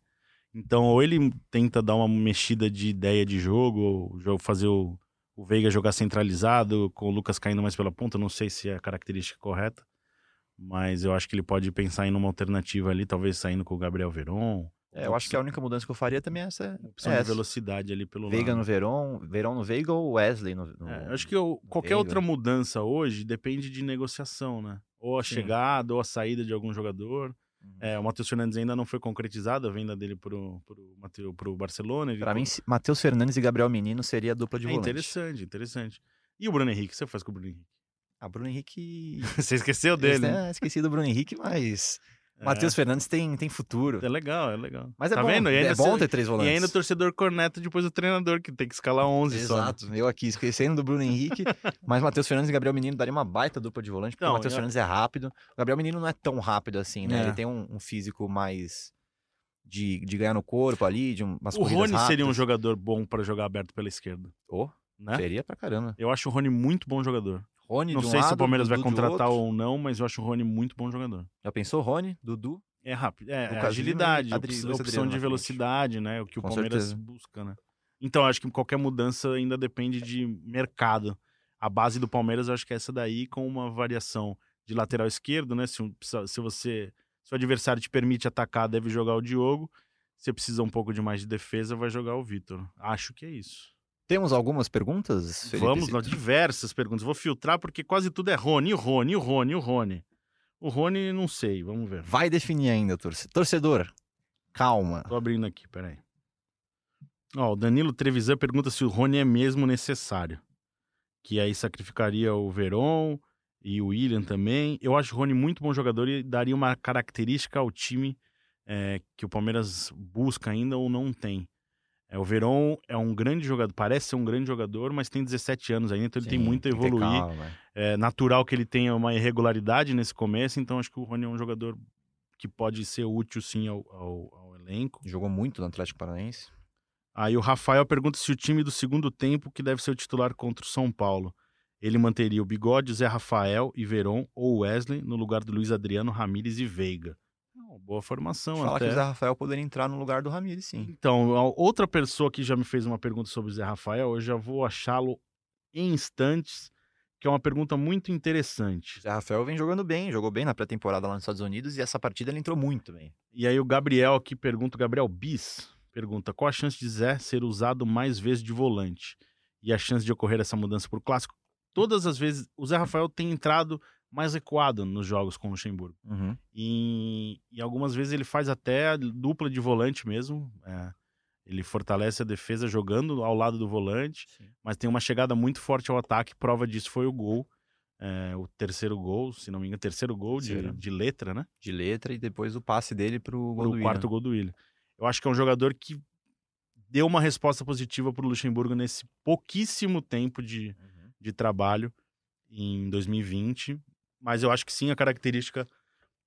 [SPEAKER 2] Então, ou ele tenta dar uma mexida de ideia de jogo, ou fazer o, o Veiga jogar centralizado, com o Lucas caindo mais pela ponta, não sei se é a característica correta, mas eu acho que ele pode pensar em uma alternativa ali, talvez saindo com o Gabriel Veron.
[SPEAKER 1] É, eu acho que a única mudança que eu faria também é essa.
[SPEAKER 2] Opção
[SPEAKER 1] é
[SPEAKER 2] de
[SPEAKER 1] essa.
[SPEAKER 2] velocidade ali pelo
[SPEAKER 1] Veiga
[SPEAKER 2] lado.
[SPEAKER 1] no Verón, Verón no Veiga ou Wesley no. no-
[SPEAKER 2] É, eu acho que eu- qualquer
[SPEAKER 1] Veiga.
[SPEAKER 2] outra mudança hoje depende de negociação, né? Ou a
[SPEAKER 1] Sim.
[SPEAKER 2] chegada, ou a saída de algum jogador.
[SPEAKER 1] Uhum.
[SPEAKER 2] É, o Matheus Fernandes ainda não foi concretizada a venda dele pro, pro, Mateu, pro Barcelona.
[SPEAKER 1] Pra mim, Matheus Fernandes e Gabriel Menino seria a dupla de
[SPEAKER 2] é
[SPEAKER 1] volante.
[SPEAKER 2] interessante, interessante. E o Bruno Henrique, o que você faz com o Bruno Henrique?
[SPEAKER 1] Ah, Bruno Henrique.
[SPEAKER 2] Você esqueceu dele, né?
[SPEAKER 1] É, esqueci do Bruno Henrique, mas.
[SPEAKER 2] É,
[SPEAKER 1] Matheus Fernandes tem, tem futuro.
[SPEAKER 2] é legal, é legal.
[SPEAKER 1] Mas é
[SPEAKER 2] tá
[SPEAKER 1] bom,
[SPEAKER 2] vendo? E
[SPEAKER 1] é bom ter três
[SPEAKER 2] e
[SPEAKER 1] volantes.
[SPEAKER 2] ainda o torcedor corneta depois do treinador, que tem que escalar 11 só. né?
[SPEAKER 1] Exato, eu aqui esquecendo do Bruno Henrique, mas Matheus Fernandes e Gabriel Menino daria uma baita dupla de volante, porque
[SPEAKER 2] Então,
[SPEAKER 1] o Matheus
[SPEAKER 2] eu-
[SPEAKER 1] Fernandes é rápido, o Gabriel Menino não é tão rápido assim, né?
[SPEAKER 2] É.
[SPEAKER 1] Ele tem um, um físico mais de, de ganhar no corpo ali, de um- umas
[SPEAKER 2] O
[SPEAKER 1] corridas
[SPEAKER 2] Rony seria um
[SPEAKER 1] rápidas.
[SPEAKER 2] jogador bom para jogar aberto pela esquerda,
[SPEAKER 1] Oh,
[SPEAKER 2] né?
[SPEAKER 1] Seria pra caramba.
[SPEAKER 2] Eu acho o Rony muito bom jogador.
[SPEAKER 1] Rony
[SPEAKER 2] Não
[SPEAKER 1] de um
[SPEAKER 2] sei se o
[SPEAKER 1] lado,
[SPEAKER 2] Palmeiras vai
[SPEAKER 1] Dudu de
[SPEAKER 2] contratar ou não, mas eu acho o Rony muito bom jogador.
[SPEAKER 1] Já pensou Rony, Dudu?
[SPEAKER 2] É rápido, é, é agilidade,
[SPEAKER 1] Lima e Adri-
[SPEAKER 2] opção,
[SPEAKER 1] Adriano
[SPEAKER 2] de velocidade, né? O que o
[SPEAKER 1] Com
[SPEAKER 2] Palmeiras
[SPEAKER 1] certeza.
[SPEAKER 2] busca, né? Então, acho que qualquer mudança ainda depende de mercado. A base do Palmeiras, eu acho que é essa daí, com uma variação de lateral esquerdo, né? Se, se você. Se o adversário te permite atacar, deve jogar o Diogo. Se precisa um pouco de mais de defesa, vai jogar o Vitor. Acho que é isso.
[SPEAKER 1] Temos algumas perguntas, Felipe?
[SPEAKER 2] Vamos lá, diversas perguntas. Vou filtrar porque quase tudo é Rony, o Rony, o Rony, o Rony. O Rony, não sei, vamos ver.
[SPEAKER 1] Vai definir ainda, torce- torcedor. Calma.
[SPEAKER 2] Tô abrindo aqui, peraí. Ó, o Danilo Trevisan pergunta se o Rony é mesmo necessário. Que aí sacrificaria o Veron e o William também. Eu acho o Rony muito bom jogador e daria uma característica ao time é, que o Palmeiras busca ainda ou não tem. É, o Veron é um grande jogador, parece ser um grande jogador, mas tem 17 anos ainda, então ele tem
[SPEAKER 1] Sim,
[SPEAKER 2] muito a
[SPEAKER 1] tem que ter
[SPEAKER 2] evoluir.
[SPEAKER 1] calma.
[SPEAKER 2] É natural que ele tenha uma irregularidade nesse começo, então acho que o Rony é um jogador que pode ser útil sim ao- ao- ao elenco.
[SPEAKER 1] Jogou muito no Atlético Paranaense.
[SPEAKER 2] Aí o Rafael pergunta se o time do segundo tempo que deve ser o titular contra o São Paulo. Ele manteria o Bigode, Zé Rafael e Veron ou Wesley no lugar do Luiz Adriano, Ramires e Veiga. Boa formação
[SPEAKER 1] Fala
[SPEAKER 2] até.
[SPEAKER 1] que o Zé Rafael poderia entrar no lugar do Ramires, sim.
[SPEAKER 2] Então, outra pessoa que já me fez uma pergunta sobre o Zé Rafael, eu já vou achá-lo em instantes, que é uma pergunta muito interessante.
[SPEAKER 1] O Zé Rafael vem jogando bem, jogou bem na pré-temporada lá nos Estados Unidos e essa partida ele entrou muito bem.
[SPEAKER 2] E aí o Gabriel aqui pergunta, o Gabriel Bis pergunta, qual a chance de Zé ser usado mais vezes de volante? E a chance de ocorrer essa mudança para o clássico? Todas as vezes, o Zé Rafael tem entrado mais recuado nos jogos com o Luxemburgo.
[SPEAKER 1] Uhum.
[SPEAKER 2] E, e algumas vezes ele faz até a dupla de volante mesmo. é. ele fortalece a defesa jogando ao lado do volante, mas tem uma chegada muito forte ao ataque. Prova disso foi o gol. é, o terceiro gol, se não me engano, terceiro gol de, de letra, né?
[SPEAKER 1] De letra e depois o passe dele gol do
[SPEAKER 2] Pro quarto
[SPEAKER 1] Willian.
[SPEAKER 2] gol do Willian. Eu acho que é um jogador que deu uma resposta positiva pro Luxemburgo nesse pouquíssimo tempo de,
[SPEAKER 1] Uhum.
[SPEAKER 2] de trabalho em 2020. Mas eu acho que sim, a característica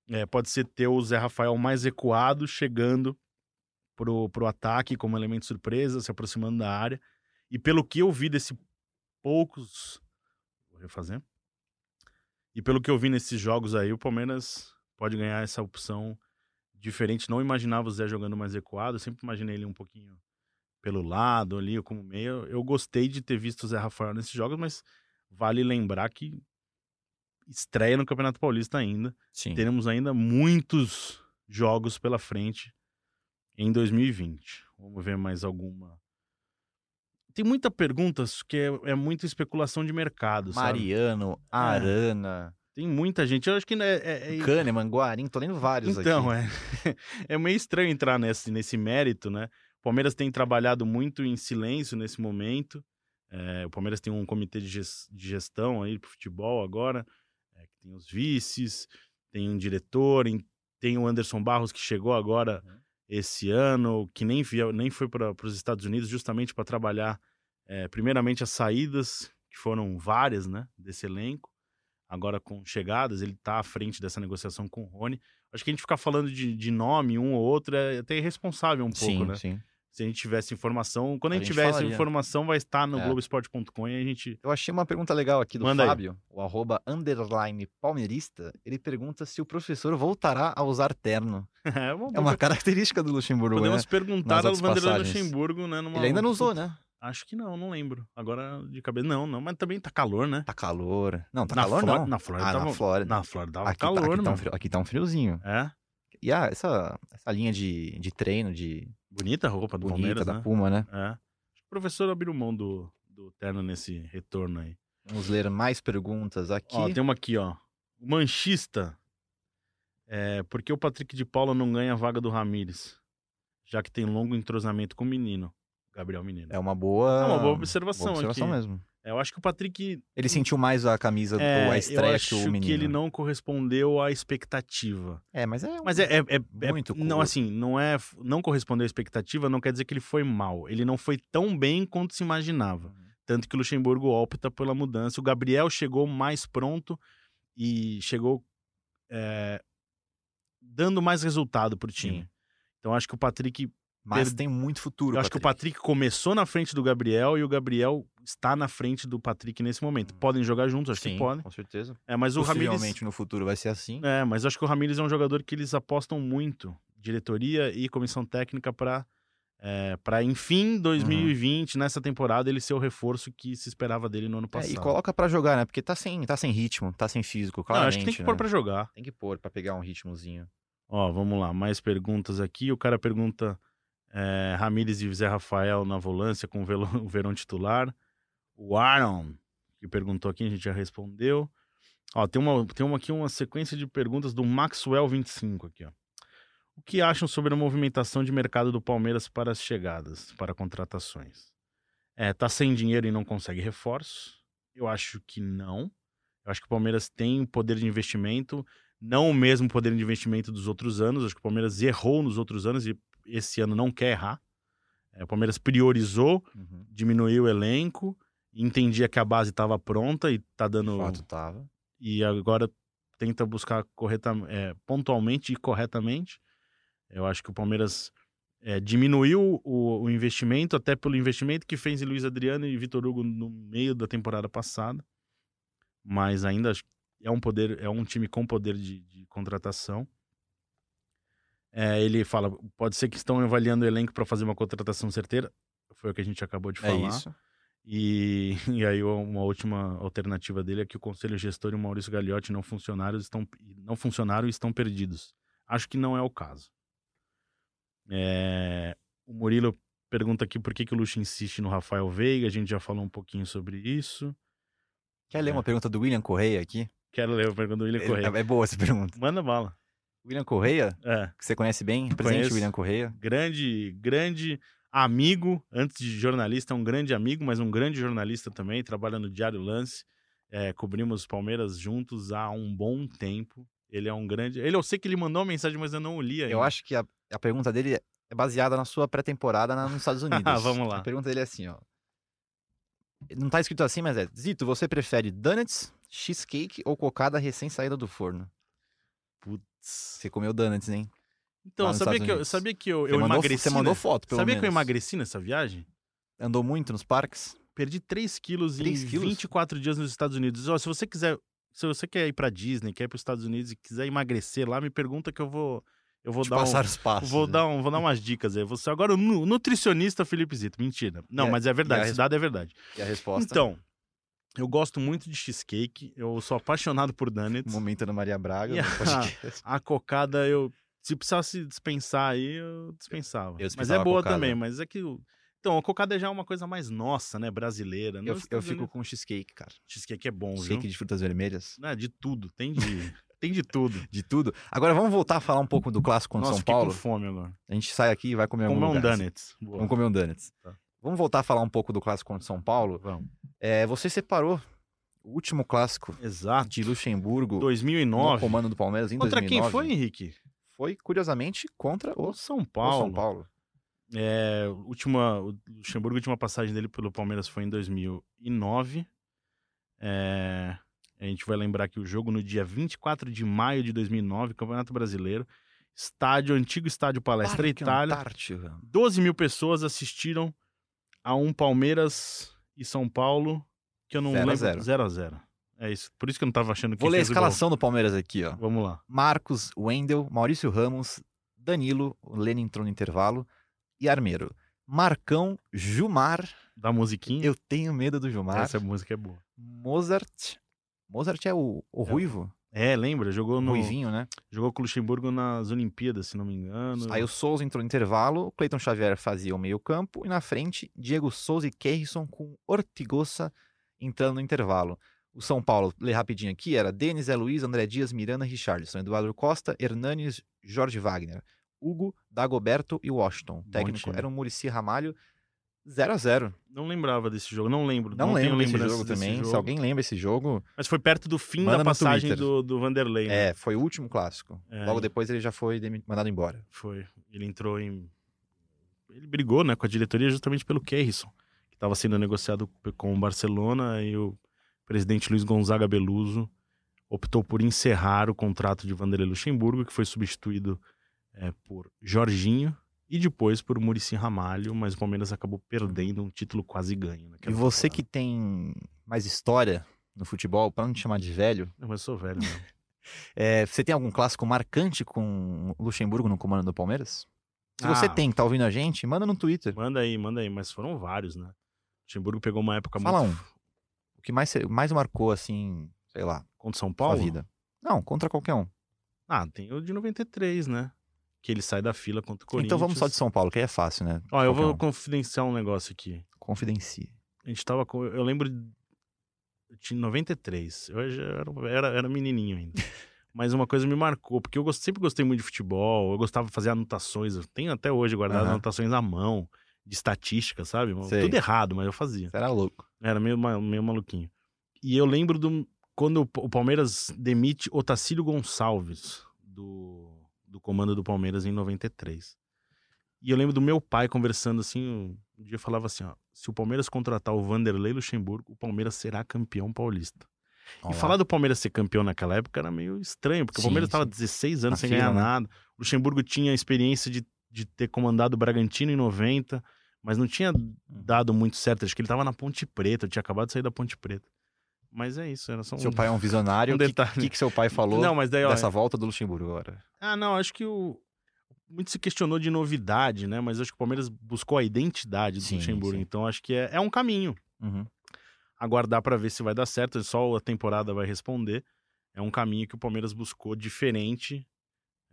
[SPEAKER 2] é, pode ser ter o Zé Rafael mais recuado, chegando pro, pro ataque como elemento surpresa, se aproximando da área. E pelo que eu vi desse poucos. Vou refazer. E pelo que eu vi nesses jogos aí, o Palmeiras pode ganhar essa opção diferente. Não imaginava o Zé jogando mais recuado, eu sempre imaginei ele um pouquinho pelo lado ali, como meio. Eu gostei de ter visto o Zé Rafael nesses jogos, mas vale lembrar que estreia no Campeonato Paulista ainda.
[SPEAKER 1] Sim.
[SPEAKER 2] Teremos ainda muitos jogos pela frente em 2020. Vamos ver mais alguma. Tem muita perguntas que é, é muita especulação de mercado, sabe?
[SPEAKER 1] Mariano, Arana,
[SPEAKER 2] Tem muita gente. Eu acho que é, é, é-
[SPEAKER 1] Kahneman, Guarim, tô lendo vários
[SPEAKER 2] então,
[SPEAKER 1] aqui.
[SPEAKER 2] é, é meio estranho entrar nesse, nesse mérito, né? O Palmeiras tem trabalhado muito em silêncio nesse momento. É, o Palmeiras tem um comitê de, ges- de gestão aí pro futebol agora, é, tem os vices, tem um diretor, em- tem o Anderson Barros que chegou agora
[SPEAKER 1] Uhum.
[SPEAKER 2] esse ano, que nem, via, nem foi para os Estados Unidos justamente para trabalhar, é, primeiramente, as saídas, que foram várias, né, desse elenco. Agora com chegadas, ele está à frente dessa negociação com o Rony. Acho que a gente ficar falando de, de nome um ou outro é até irresponsável um pouco,
[SPEAKER 1] sim,
[SPEAKER 2] né?
[SPEAKER 1] sim.
[SPEAKER 2] Se a gente tivesse informação, quando a,
[SPEAKER 1] A
[SPEAKER 2] gente
[SPEAKER 1] gente
[SPEAKER 2] tiver essa informação, vai estar no
[SPEAKER 1] É.
[SPEAKER 2] Globoesporte.com e a gente.
[SPEAKER 1] Eu achei uma pergunta legal aqui do
[SPEAKER 2] Manda aí.
[SPEAKER 1] Fábio, o arroba underline palmeirista. Ele pergunta se o professor voltará a usar terno.
[SPEAKER 2] é uma,
[SPEAKER 1] É uma característica do Luxemburgo,
[SPEAKER 2] Podemos
[SPEAKER 1] né?
[SPEAKER 2] perguntar ao Vanderlei. Luxemburgo, né? numa-
[SPEAKER 1] Ele ainda não usou, né?
[SPEAKER 2] Acho que não, não lembro. Agora de cabeça. Não, não, mas também tá calor, né?
[SPEAKER 1] Tá calor. Não, tá
[SPEAKER 2] na
[SPEAKER 1] calor não.
[SPEAKER 2] Na Flórida
[SPEAKER 1] Ah,
[SPEAKER 2] tava.
[SPEAKER 1] na Flórida.
[SPEAKER 2] Na Flórida tava
[SPEAKER 1] aqui, tá-
[SPEAKER 2] calor,
[SPEAKER 1] aqui, tá um frio- aqui tá um friozinho.
[SPEAKER 2] É.
[SPEAKER 1] E ah, essa, essa linha de, de treino, de
[SPEAKER 2] Bonita a roupa do
[SPEAKER 1] bonita
[SPEAKER 2] Palmeiras,
[SPEAKER 1] da
[SPEAKER 2] né?
[SPEAKER 1] Puma, né?
[SPEAKER 2] É. Acho que o professor abriu mão do, do terno nesse retorno aí.
[SPEAKER 1] Vamos ler mais perguntas aqui.
[SPEAKER 2] Ó, tem uma aqui, ó. O Manchista. É, por que o Patrick de Paula não ganha a vaga do Ramires? Já que tem longo entrosamento com o menino. Gabriel Menino.
[SPEAKER 1] É uma boa.
[SPEAKER 2] É uma boa observação,
[SPEAKER 1] boa observação
[SPEAKER 2] aqui.
[SPEAKER 1] mesmo.
[SPEAKER 2] É, eu acho que o Patrick.
[SPEAKER 1] Ele sentiu mais a camisa
[SPEAKER 2] É,
[SPEAKER 1] ou a
[SPEAKER 2] eu
[SPEAKER 1] estreia
[SPEAKER 2] acho
[SPEAKER 1] que o menino.
[SPEAKER 2] que ele não correspondeu à expectativa.
[SPEAKER 1] É, mas é.
[SPEAKER 2] Mas é, é, é- é-
[SPEAKER 1] Muito
[SPEAKER 2] não assim, não é não correspondeu à expectativa, não quer dizer que ele foi mal. Ele não foi tão bem quanto se imaginava.
[SPEAKER 1] Uhum.
[SPEAKER 2] Tanto que o Luxemburgo opta pela mudança. O Gabriel chegou mais pronto e chegou é, dando mais resultado pro time.
[SPEAKER 1] Sim.
[SPEAKER 2] Então acho que o Patrick,
[SPEAKER 1] Mas
[SPEAKER 2] per-
[SPEAKER 1] tem muito futuro.
[SPEAKER 2] eu acho que o Patrick começou na frente do Gabriel e o Gabriel está na frente do Patrick nesse momento. Podem jogar juntos, acho
[SPEAKER 1] Sim,
[SPEAKER 2] que podem.
[SPEAKER 1] com certeza.
[SPEAKER 2] É, mas o Ramires
[SPEAKER 1] no futuro vai ser assim.
[SPEAKER 2] é, mas acho que o Ramires é um jogador que eles apostam muito, diretoria e comissão técnica, para, é, para enfim, 2020, nessa temporada, ele ser o reforço que se esperava dele no ano
[SPEAKER 1] É,
[SPEAKER 2] passado.
[SPEAKER 1] e coloca pra jogar, né? Porque tá sem, tá sem ritmo, tá sem físico, claramente.
[SPEAKER 2] acho que tem que
[SPEAKER 1] né?
[SPEAKER 2] pôr pra jogar.
[SPEAKER 1] Tem que pôr pra pegar um ritmozinho.
[SPEAKER 2] Ó, vamos lá, mais perguntas aqui. O cara pergunta: é, Ramires e Zé Rafael na volância com o Verão titular. O Aaron, que perguntou aqui, a gente já respondeu. Ó, tem uma, tem uma aqui uma sequência de perguntas do Maxwell25 aqui, ó. O que acham sobre a movimentação de mercado do Palmeiras para as chegadas, para contratações? É, tá sem dinheiro e não consegue reforços? Eu acho que não. Eu acho que o Palmeiras tem poder de investimento, não o mesmo poder de investimento dos outros anos. Acho que o Palmeiras errou nos outros anos e esse ano não quer errar. É, o Palmeiras priorizou,
[SPEAKER 1] Uhum.
[SPEAKER 2] diminuiu o elenco, entendia que a base estava pronta e tá
[SPEAKER 1] De
[SPEAKER 2] dando.
[SPEAKER 1] fato tava.
[SPEAKER 2] E agora tenta buscar correta, é, pontualmente e corretamente. Eu acho que o Palmeiras é, diminuiu o, o investimento, até pelo investimento que fez em Luiz Adriano e Vitor Hugo no meio da temporada passada. Mas ainda é um poder, é um time com poder de, de contratação. É, ele fala, pode ser que estão avaliando o elenco para fazer uma contratação certeira. Foi o que a gente acabou de
[SPEAKER 1] É
[SPEAKER 2] falar.
[SPEAKER 1] isso.
[SPEAKER 2] E, e aí uma última alternativa dele é que o conselho gestor e o Maurício Gagliotti não funcionários estão não funcionaram e estão perdidos. Acho que não é o caso. É, o Murilo pergunta aqui por que, que o Luxo insiste no Rafael Veiga. A gente já falou um pouquinho sobre isso.
[SPEAKER 1] Quer ler
[SPEAKER 2] É.
[SPEAKER 1] uma pergunta do William Correia aqui?
[SPEAKER 2] Quero ler a pergunta do William Correia.
[SPEAKER 1] É, é boa essa pergunta.
[SPEAKER 2] Manda bala.
[SPEAKER 1] William Correia,
[SPEAKER 2] É,
[SPEAKER 1] que você conhece bem, presente
[SPEAKER 2] Conheço.
[SPEAKER 1] William Correia.
[SPEAKER 2] grande, grande amigo, antes de jornalista, um grande amigo, mas um grande jornalista também, trabalha no Diário Lance. É, cobrimos Palmeiras juntos há um bom tempo. Ele é um grande. Ele, eu sei que ele mandou uma mensagem, mas eu não li ainda.
[SPEAKER 1] Eu acho que a, a pergunta dele é baseada na sua pré-temporada nos Estados Unidos.
[SPEAKER 2] Vamos lá.
[SPEAKER 1] A pergunta dele é assim, ó. Não tá escrito assim, mas é: Zito, você prefere donuts, cheesecake ou cocada recém-saída do forno?
[SPEAKER 2] Putz.
[SPEAKER 1] Você comeu donuts, hein?
[SPEAKER 2] Então, sabia que, eu, sabia que eu,
[SPEAKER 1] Você
[SPEAKER 2] eu
[SPEAKER 1] mandou,
[SPEAKER 2] emagreci.
[SPEAKER 1] Você mandou foto, pelo
[SPEAKER 2] Sabia que eu
[SPEAKER 1] menos.
[SPEAKER 2] emagreci nessa viagem?
[SPEAKER 1] Andou muito nos parques?
[SPEAKER 2] Perdi 3 quilos em
[SPEAKER 1] 3 quilos?
[SPEAKER 2] 24 dias nos Estados Unidos. Ó, se você quiser, se você quer ir pra Disney, quer ir pros Estados Unidos e quiser emagrecer lá, me pergunta que eu vou. Eu vou
[SPEAKER 1] Te
[SPEAKER 2] dar um,
[SPEAKER 1] passar os passos.
[SPEAKER 2] Vou
[SPEAKER 1] né?
[SPEAKER 2] dar, um, vou dar umas dicas aí. Você agora o nu- nutricionista Felipe Zito. Mentira. Não,
[SPEAKER 1] a-
[SPEAKER 2] mas é verdade. Esse dado é verdade.
[SPEAKER 1] E a resposta?
[SPEAKER 2] Então, eu gosto muito de cheesecake. Eu sou apaixonado por donuts.
[SPEAKER 1] Momento da Maria Braga. No
[SPEAKER 2] a-. A cocada, eu. Se precisasse dispensar aí, eu dispensava.
[SPEAKER 1] Eu
[SPEAKER 2] mas é boa também, mas é que. Então, a cocada já é uma coisa mais nossa, né? Brasileira.
[SPEAKER 1] Eu,
[SPEAKER 2] Nos
[SPEAKER 1] eu fico com cheesecake, cara.
[SPEAKER 2] Cheesecake é bom,
[SPEAKER 1] Shake
[SPEAKER 2] viu?
[SPEAKER 1] de frutas vermelhas.
[SPEAKER 2] Ah, de tudo. Tem de, tem de tudo.
[SPEAKER 1] De tudo. Agora vamos voltar a falar um pouco do clássico contra
[SPEAKER 2] Nossa,
[SPEAKER 1] São Paulo.
[SPEAKER 2] com fome agora.
[SPEAKER 1] A gente sai aqui e vai comer
[SPEAKER 2] Comer um
[SPEAKER 1] lugar.
[SPEAKER 2] donuts. Boa.
[SPEAKER 1] Vamos comer um donuts.
[SPEAKER 2] Tá.
[SPEAKER 1] Vamos voltar a falar um pouco do clássico contra São Paulo.
[SPEAKER 2] Vamos.
[SPEAKER 1] É, você separou o último clássico
[SPEAKER 2] Exato.
[SPEAKER 1] de Luxemburgo no
[SPEAKER 2] 2009.
[SPEAKER 1] comando do Palmeiras em
[SPEAKER 2] Contra
[SPEAKER 1] 2009.
[SPEAKER 2] quem foi, Henrique?
[SPEAKER 1] Foi, curiosamente, contra o,
[SPEAKER 2] O São
[SPEAKER 1] o
[SPEAKER 2] Paulo.
[SPEAKER 1] São Paulo.
[SPEAKER 2] É, última, o Luxemburgo, a última passagem dele pelo Palmeiras foi em 2009. É, a gente vai lembrar que o jogo no dia 24 de maio de 2009, Campeonato Brasileiro. estádio, antigo estádio Palestra
[SPEAKER 1] Parque
[SPEAKER 2] Itália.
[SPEAKER 1] Antártica.
[SPEAKER 2] 12 mil pessoas assistiram a um Palmeiras e São Paulo, que eu não
[SPEAKER 1] Zero
[SPEAKER 2] lembro.
[SPEAKER 1] zero.
[SPEAKER 2] 0 a 0 É isso. Por isso que eu não tava achando que
[SPEAKER 1] Vou ler a escalação do Palmeiras aqui, ó.
[SPEAKER 2] Vamos lá.
[SPEAKER 1] Marcos, Wendel, Maurício Ramos, Danilo, o Lênin entrou no intervalo e Armeiro. Marcão, Jumar,
[SPEAKER 2] Da musiquinha.
[SPEAKER 1] eu tenho medo do Jumar.
[SPEAKER 2] Essa música é boa.
[SPEAKER 1] Mozart. Mozart é o, o
[SPEAKER 2] É.
[SPEAKER 1] ruivo?
[SPEAKER 2] É, lembra? Jogou no.
[SPEAKER 1] Ruivinho, né?
[SPEAKER 2] Jogou com o Luxemburgo nas Olimpíadas, se não me engano.
[SPEAKER 1] Aí o Souza entrou no intervalo, o Cleiton Xavier fazia o meio-campo e na frente, Diego Souza e Kerrison com Ortigosa entrando no intervalo. O São Paulo, lê rapidinho aqui, era Denis, Zé Luiz, André Dias, Miranda, Richardson, Eduardo Costa, Hernanes, Jorge Wagner, Hugo, Dagoberto e Washington. O técnico
[SPEAKER 2] time.
[SPEAKER 1] era o Murici Ramalho, 0 a 0
[SPEAKER 2] Não lembrava desse jogo, não lembro.
[SPEAKER 1] Não,
[SPEAKER 2] tenho
[SPEAKER 1] lembro desse jogo
[SPEAKER 2] desse
[SPEAKER 1] também.
[SPEAKER 2] jogo.
[SPEAKER 1] Se alguém lembra esse jogo,
[SPEAKER 2] Mas foi perto do fim da passagem do, do Vanderlei. né?
[SPEAKER 1] é, foi o último clássico.
[SPEAKER 2] É.
[SPEAKER 1] Logo depois ele já foi mandado embora.
[SPEAKER 2] Foi. Ele entrou em. Ele brigou né, com a diretoria justamente pelo Kerrison, que estava sendo negociado com o Barcelona e o presidente Luiz Gonzaga Beluso optou por encerrar o contrato de Vanderlei Luxemburgo, que foi substituído é, por Jorginho e depois por Murici Ramalho, mas o Palmeiras acabou perdendo um título quase ganho.
[SPEAKER 1] E você
[SPEAKER 2] temporada.
[SPEAKER 1] que tem mais história no futebol, para não te chamar de velho,
[SPEAKER 2] Não, mas eu sou velho mesmo.
[SPEAKER 1] É, você tem algum clássico marcante com o Luxemburgo no comando do Palmeiras? Se você
[SPEAKER 2] Ah.
[SPEAKER 1] tem, tá ouvindo a gente, manda no Twitter.
[SPEAKER 2] Manda aí, manda aí, mas foram vários, né? Luxemburgo pegou uma época
[SPEAKER 1] Fala
[SPEAKER 2] muito.
[SPEAKER 1] O que mais, você- mais marcou, assim, sei lá,
[SPEAKER 2] Contra São
[SPEAKER 1] sua
[SPEAKER 2] Paulo?
[SPEAKER 1] vida? Não, contra qualquer um.
[SPEAKER 2] Ah, tem o de 93, né? Que ele sai da fila contra o Corinthians.
[SPEAKER 1] Então vamos só de São Paulo, que aí é fácil, né?
[SPEAKER 2] Ó, eu
[SPEAKER 1] Qualquer
[SPEAKER 2] vou
[SPEAKER 1] um.
[SPEAKER 2] confidenciar um negócio aqui.
[SPEAKER 1] Confidencie.
[SPEAKER 2] A gente tava com. Eu lembro. de- Eu tinha 93. Eu já era, era, era menininho ainda. Mas uma coisa me marcou, porque eu gost- sempre gostei muito de futebol, eu gostava de fazer anotações. Eu tenho até hoje guardado
[SPEAKER 1] Aham.
[SPEAKER 2] anotações à mão, de estatística, sabe?
[SPEAKER 1] Sei.
[SPEAKER 2] Tudo errado, mas eu fazia.
[SPEAKER 1] Você era louco.
[SPEAKER 2] Era meio, meio maluquinho. E eu lembro do, quando o Palmeiras demite Otacílio Gonçalves do, do comando do Palmeiras em 93. E eu lembro do meu pai conversando assim, um dia falava assim, ó, se o Palmeiras contratar o Vanderlei Luxemburgo, o Palmeiras será campeão paulista.
[SPEAKER 1] Vamos
[SPEAKER 2] e falar do Palmeiras ser campeão naquela época era meio estranho, porque
[SPEAKER 1] Sim,
[SPEAKER 2] o Palmeiras estava 16 anos
[SPEAKER 1] Na
[SPEAKER 2] sem
[SPEAKER 1] fila,
[SPEAKER 2] ganhar
[SPEAKER 1] né?
[SPEAKER 2] nada. O Luxemburgo tinha a experiência de, de ter comandado o Bragantino em 90, mas não tinha
[SPEAKER 1] Uhum.
[SPEAKER 2] dado muito certo. Acho que ele estava na Ponte Preta, tinha acabado de sair da Ponte Preta. Mas é isso, era só um...
[SPEAKER 1] Seu pai é um visionário.
[SPEAKER 2] um
[SPEAKER 1] O que,
[SPEAKER 2] detalhe.
[SPEAKER 1] que, seu pai falou
[SPEAKER 2] Não, mas daí,
[SPEAKER 1] dessa volta do Luxemburgo agora?
[SPEAKER 2] Ah, não, acho que o. Muito se questionou de novidade, né? Mas acho que o Palmeiras buscou a identidade do
[SPEAKER 1] Sim,
[SPEAKER 2] Luxemburgo.
[SPEAKER 1] sim.
[SPEAKER 2] Então acho que é, é um caminho.
[SPEAKER 1] Uhum.
[SPEAKER 2] Aguardar para ver se vai dar certo, só a temporada vai responder. É um caminho que o Palmeiras buscou diferente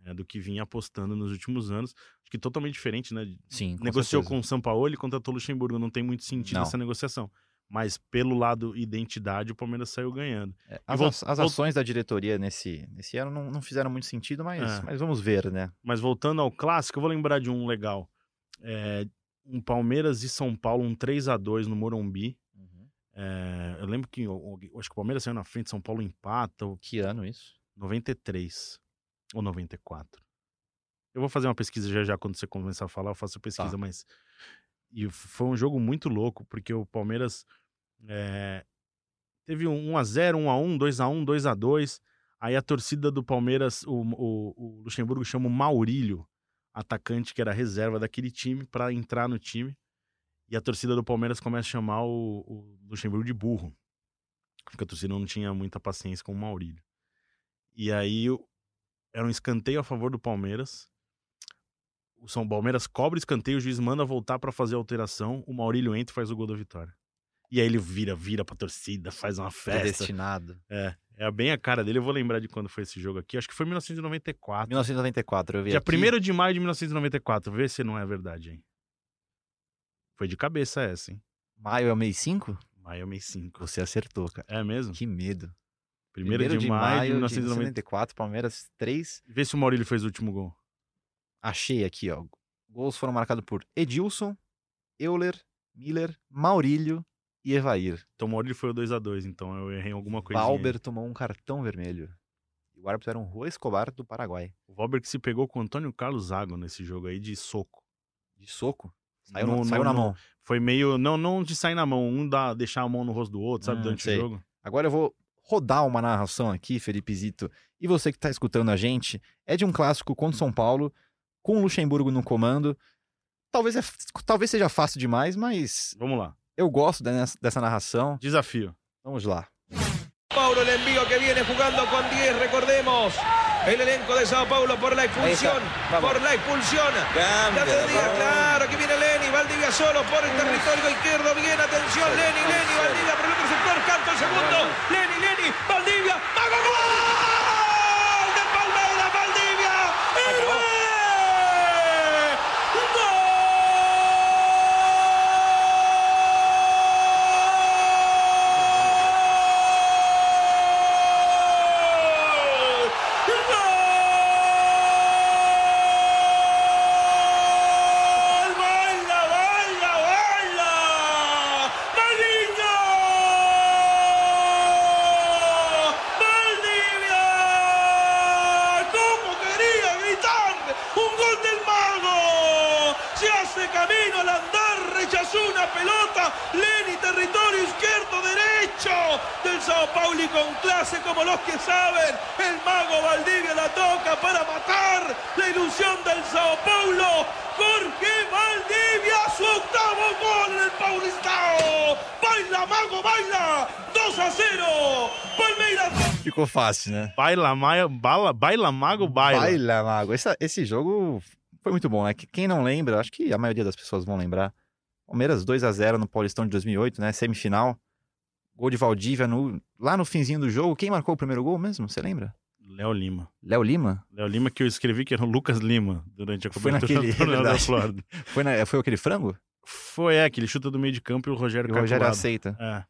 [SPEAKER 2] é, do que vinha apostando nos últimos anos. Acho que totalmente diferente, né?
[SPEAKER 1] Sim, com
[SPEAKER 2] Negociou
[SPEAKER 1] certeza.
[SPEAKER 2] com o São Paulo e contratou o Luxemburgo. Não tem muito sentido
[SPEAKER 1] Não.
[SPEAKER 2] essa negociação. Mas pelo lado identidade, o Palmeiras saiu ganhando.
[SPEAKER 1] É, as, as- ações da diretoria nesse, nesse ano não, não fizeram muito sentido, mas,
[SPEAKER 2] É.
[SPEAKER 1] mas vamos ver, né?
[SPEAKER 2] Mas voltando ao clássico, eu vou lembrar de um legal. É, um Palmeiras e São Paulo, um 3 a 2 no Morumbi. É, eu lembro que eu, eu acho que o Palmeiras saiu na frente, São Paulo empata, o
[SPEAKER 1] Que ano isso?
[SPEAKER 2] 93 ou 94. Eu vou fazer uma pesquisa já já quando você começar a falar, eu faço a pesquisa,
[SPEAKER 1] Tá.
[SPEAKER 2] mas e foi um jogo muito louco, porque o Palmeiras é, teve um 1x0, 1x1, 2x1, 2x2. Aí a torcida do Palmeiras, o, o, o Luxemburgo chama o Maurílio, atacante que era reserva daquele time, para entrar no time. E a torcida do Palmeiras começa a chamar o, o Luxemburgo de burro. Porque a torcida não tinha muita paciência com o Maurílio. E aí era um escanteio a favor do Palmeiras. O São Palmeiras cobra o escanteio, o juiz manda voltar para fazer a alteração. O Maurílio entra e faz o gol da vitória. E aí ele vira, vira pra torcida, faz uma festa.
[SPEAKER 1] Predestinado.
[SPEAKER 2] É, é bem a cara dele. Eu vou lembrar de quando foi esse jogo aqui. Acho que foi em 1994.
[SPEAKER 1] 1994, eu vi
[SPEAKER 2] Dia
[SPEAKER 1] aqui.
[SPEAKER 2] 1 de maio de 1994. Vê se não é verdade, hein? Foi de cabeça essa, hein?
[SPEAKER 1] Maio é o mês 5?
[SPEAKER 2] Maio é mês 5.
[SPEAKER 1] Você acertou, cara.
[SPEAKER 2] É mesmo?
[SPEAKER 1] Que medo.
[SPEAKER 2] 1 de, maio de 1994.
[SPEAKER 1] 1994, Palmeiras 3.
[SPEAKER 2] Vê se o Maurílio fez o último gol.
[SPEAKER 1] Achei aqui, ó. Gols foram marcados por Edilson, Euler, Miller, Maurílio e Evair.
[SPEAKER 2] Então o Maurílio foi o 2x2, então eu errei em alguma coisinha. aí.
[SPEAKER 1] Valber tomou um cartão vermelho. E o árbitro era um Rua Escobar do Paraguai.
[SPEAKER 2] O Valber que se pegou com o Antônio Carlos Zago nesse jogo aí de soco.
[SPEAKER 1] De soco. Saiu,
[SPEAKER 2] No-
[SPEAKER 1] na, saiu
[SPEAKER 2] no-
[SPEAKER 1] na mão.
[SPEAKER 2] Foi meio. Não, não de sair na mão, um dá, deixar a mão no rosto do outro, sabe,
[SPEAKER 1] Hum,
[SPEAKER 2] durante
[SPEAKER 1] sei.
[SPEAKER 2] o jogo.
[SPEAKER 1] Agora eu vou rodar uma narração aqui, Felipe Zito, e você que está escutando a gente, é de um clássico contra o São Paulo, com o Luxemburgo no comando. Talvez, é, talvez seja fácil demais, mas
[SPEAKER 2] Vamos lá.
[SPEAKER 1] eu gosto dessa, dessa narração.
[SPEAKER 2] Desafio.
[SPEAKER 1] Vamos lá.
[SPEAKER 4] Paulo el envío que viene jugando con 10, recordemos. El elenco de Sao Paulo por la expulsión. Por la expulsión. Ya tendría, claro, aquí viene Lenny, Valdivia solo por el territorio izquierdo. Bien, atención, Lenny, Lenny, Valdivia por el otro sector. Canto el segundo. Lenny, Lenny, Valdivia. ¡Mago gol! De Palmeiras, Valdivia. ¡Héroe! ¡Gol! ¡Baila, baila, baila! ¡Maldinho! ¡Valdivia! ¿Cómo quería gritar? ¡Un gol del mago! Se hace camino al andar, rechazó una pelota. Lenny, territorio izquierdo, derecho del Sao Paulo y con clase como los que saben. El mago Valdivia la toca para matar la ilusión del Sao Paulo. Jorge Valdivia, su octavo gol en el Paulistao. Baila, mago, baila. 2 a 0. Palmeiras.
[SPEAKER 1] Ficou fácil, né?
[SPEAKER 2] Baila, maia, bala, baila mago, baila.
[SPEAKER 1] Baila, Mago. Essa- esse jogo foi muito bom, né? Que Quem não lembra, acho que a maioria das pessoas vão lembrar. Palmeiras 2 a 0 no Paulistão de 2008, né? Semifinal. Gol de Valdívia no- lá no finzinho do jogo. Quem marcou o primeiro gol mesmo? Você lembra?
[SPEAKER 2] Léo Lima.
[SPEAKER 1] Léo Lima?
[SPEAKER 2] Léo Lima que eu escrevi que era o Lucas Lima durante a
[SPEAKER 1] Foi
[SPEAKER 2] cobertura
[SPEAKER 1] naquele-
[SPEAKER 2] do da. Flórida.
[SPEAKER 1] Foi, na- foi aquele frango?
[SPEAKER 2] Foi, é, que ele chuta do meio de campo e o Rogério
[SPEAKER 1] E o Rogério aceita.
[SPEAKER 2] É.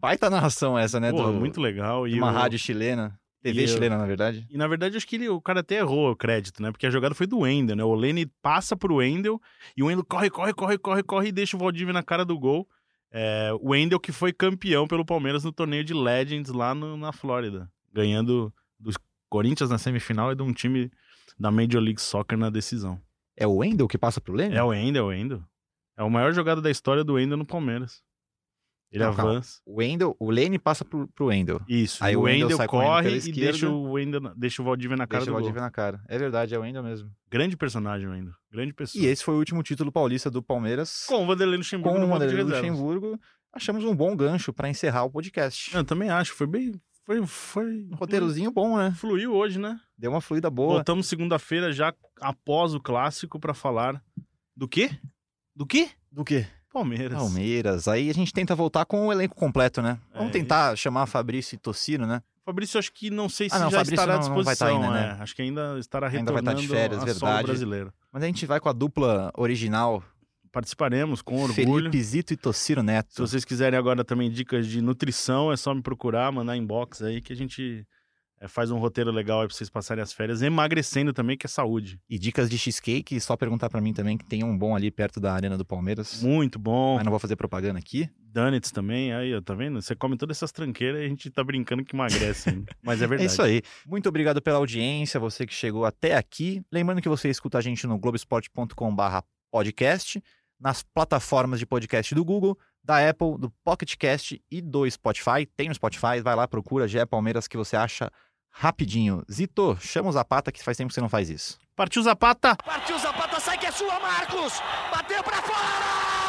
[SPEAKER 1] Baita narração essa, né?
[SPEAKER 2] Pô,
[SPEAKER 1] do,
[SPEAKER 2] muito legal. E
[SPEAKER 1] uma
[SPEAKER 2] o-
[SPEAKER 1] rádio chilena. TV
[SPEAKER 2] e eu-
[SPEAKER 1] chilena, na verdade.
[SPEAKER 2] E na verdade, acho que ele- o cara até errou o crédito, né? Porque a jogada foi do Wendel, né? O Lenny passa pro Wendel e o Wendel corre, corre, corre, corre, corre e deixa o Valdívia na cara do gol. É, o Wendel que foi campeão pelo Palmeiras no torneio de Legends lá no- na Flórida, ganhando dos Corinthians na semifinal e de um time da Major League Soccer na decisão.
[SPEAKER 1] É o Wendel que passa pro Lênin?
[SPEAKER 2] É o Wendel, é o Wendel. É a maior jogada da história do Wendel no Palmeiras. Ele
[SPEAKER 1] Não, calma.
[SPEAKER 2] avança.
[SPEAKER 1] O Wendel, o passa pro, pro Wendel.
[SPEAKER 2] Isso.
[SPEAKER 1] Aí o
[SPEAKER 2] o
[SPEAKER 1] Wendel
[SPEAKER 2] Wendel corre e deixa o, Wendel, deixa o Valdívia na cara
[SPEAKER 1] Deixa o
[SPEAKER 2] do gol.
[SPEAKER 1] Valdívia na cara. É verdade, é o Wendel mesmo.
[SPEAKER 2] Grande personagem, Wendel. Grande pessoa.
[SPEAKER 1] E esse foi o último título paulista do Palmeiras.
[SPEAKER 2] Com o Vanderlei Luxemburgo
[SPEAKER 1] com o Vanderlei. Luxemburgo. Achamos um bom gancho pra encerrar o podcast.
[SPEAKER 2] Eu também acho. Foi bem... Foi... foi
[SPEAKER 1] Um roteirozinho bom, né?
[SPEAKER 2] Fluiu hoje, né?
[SPEAKER 1] Deu uma fluida boa.
[SPEAKER 2] Voltamos segunda-feira já após o clássico pra falar... Do quê? Do quê?
[SPEAKER 1] Do quê?
[SPEAKER 2] Palmeiras.
[SPEAKER 1] Palmeiras. Aí a gente tenta voltar com o elenco completo, né? Vamos
[SPEAKER 2] É
[SPEAKER 1] tentar chamar Fabrício e Tocino, né?
[SPEAKER 2] Fabrício, acho que não sei se
[SPEAKER 1] Ah, não,
[SPEAKER 2] já
[SPEAKER 1] Fabrício
[SPEAKER 2] estará à
[SPEAKER 1] não- não vai
[SPEAKER 2] disposição.
[SPEAKER 1] estar ainda,
[SPEAKER 2] é. Acho que ainda estará
[SPEAKER 1] Ainda
[SPEAKER 2] retornando
[SPEAKER 1] vai estar de férias, verdade.
[SPEAKER 2] brasileiro.
[SPEAKER 1] Mas a gente vai com a dupla original,
[SPEAKER 2] Participaremos com orgulho.
[SPEAKER 1] Felipe Zito e Tocino
[SPEAKER 2] Se
[SPEAKER 1] Neto.
[SPEAKER 2] vocês quiserem agora também dicas de nutrição, é só me procurar, mandar inbox aí que a gente é, faz um roteiro legal aí pra vocês passarem as férias. Emagrecendo também, que é saúde.
[SPEAKER 1] E dicas de cheesecake, só perguntar pra mim também, que tem um bom ali perto da Arena do Palmeiras.
[SPEAKER 2] Muito bom.
[SPEAKER 1] Mas não vou fazer propaganda aqui.
[SPEAKER 2] Donuts também, aí, ó, tá vendo? Você come todas essas tranqueiras e a gente tá brincando que emagrece. Mas é
[SPEAKER 1] É
[SPEAKER 2] verdade.
[SPEAKER 1] isso aí. Muito obrigado pela audiência, você que chegou até aqui. Lembrando que você escuta a gente no globesport.com.br podcast, nas plataformas de podcast do Google, da Apple, do Pocket Cast e do Spotify. Tem no Spotify, vai lá, procura GE Palmeiras que você acha rapidinho. Zito, chama o Zapata que faz tempo que você não faz isso.
[SPEAKER 2] Partiu Zapata!
[SPEAKER 5] Partiu Zapata, sai que é sua, Marcos! Bateu pra fora!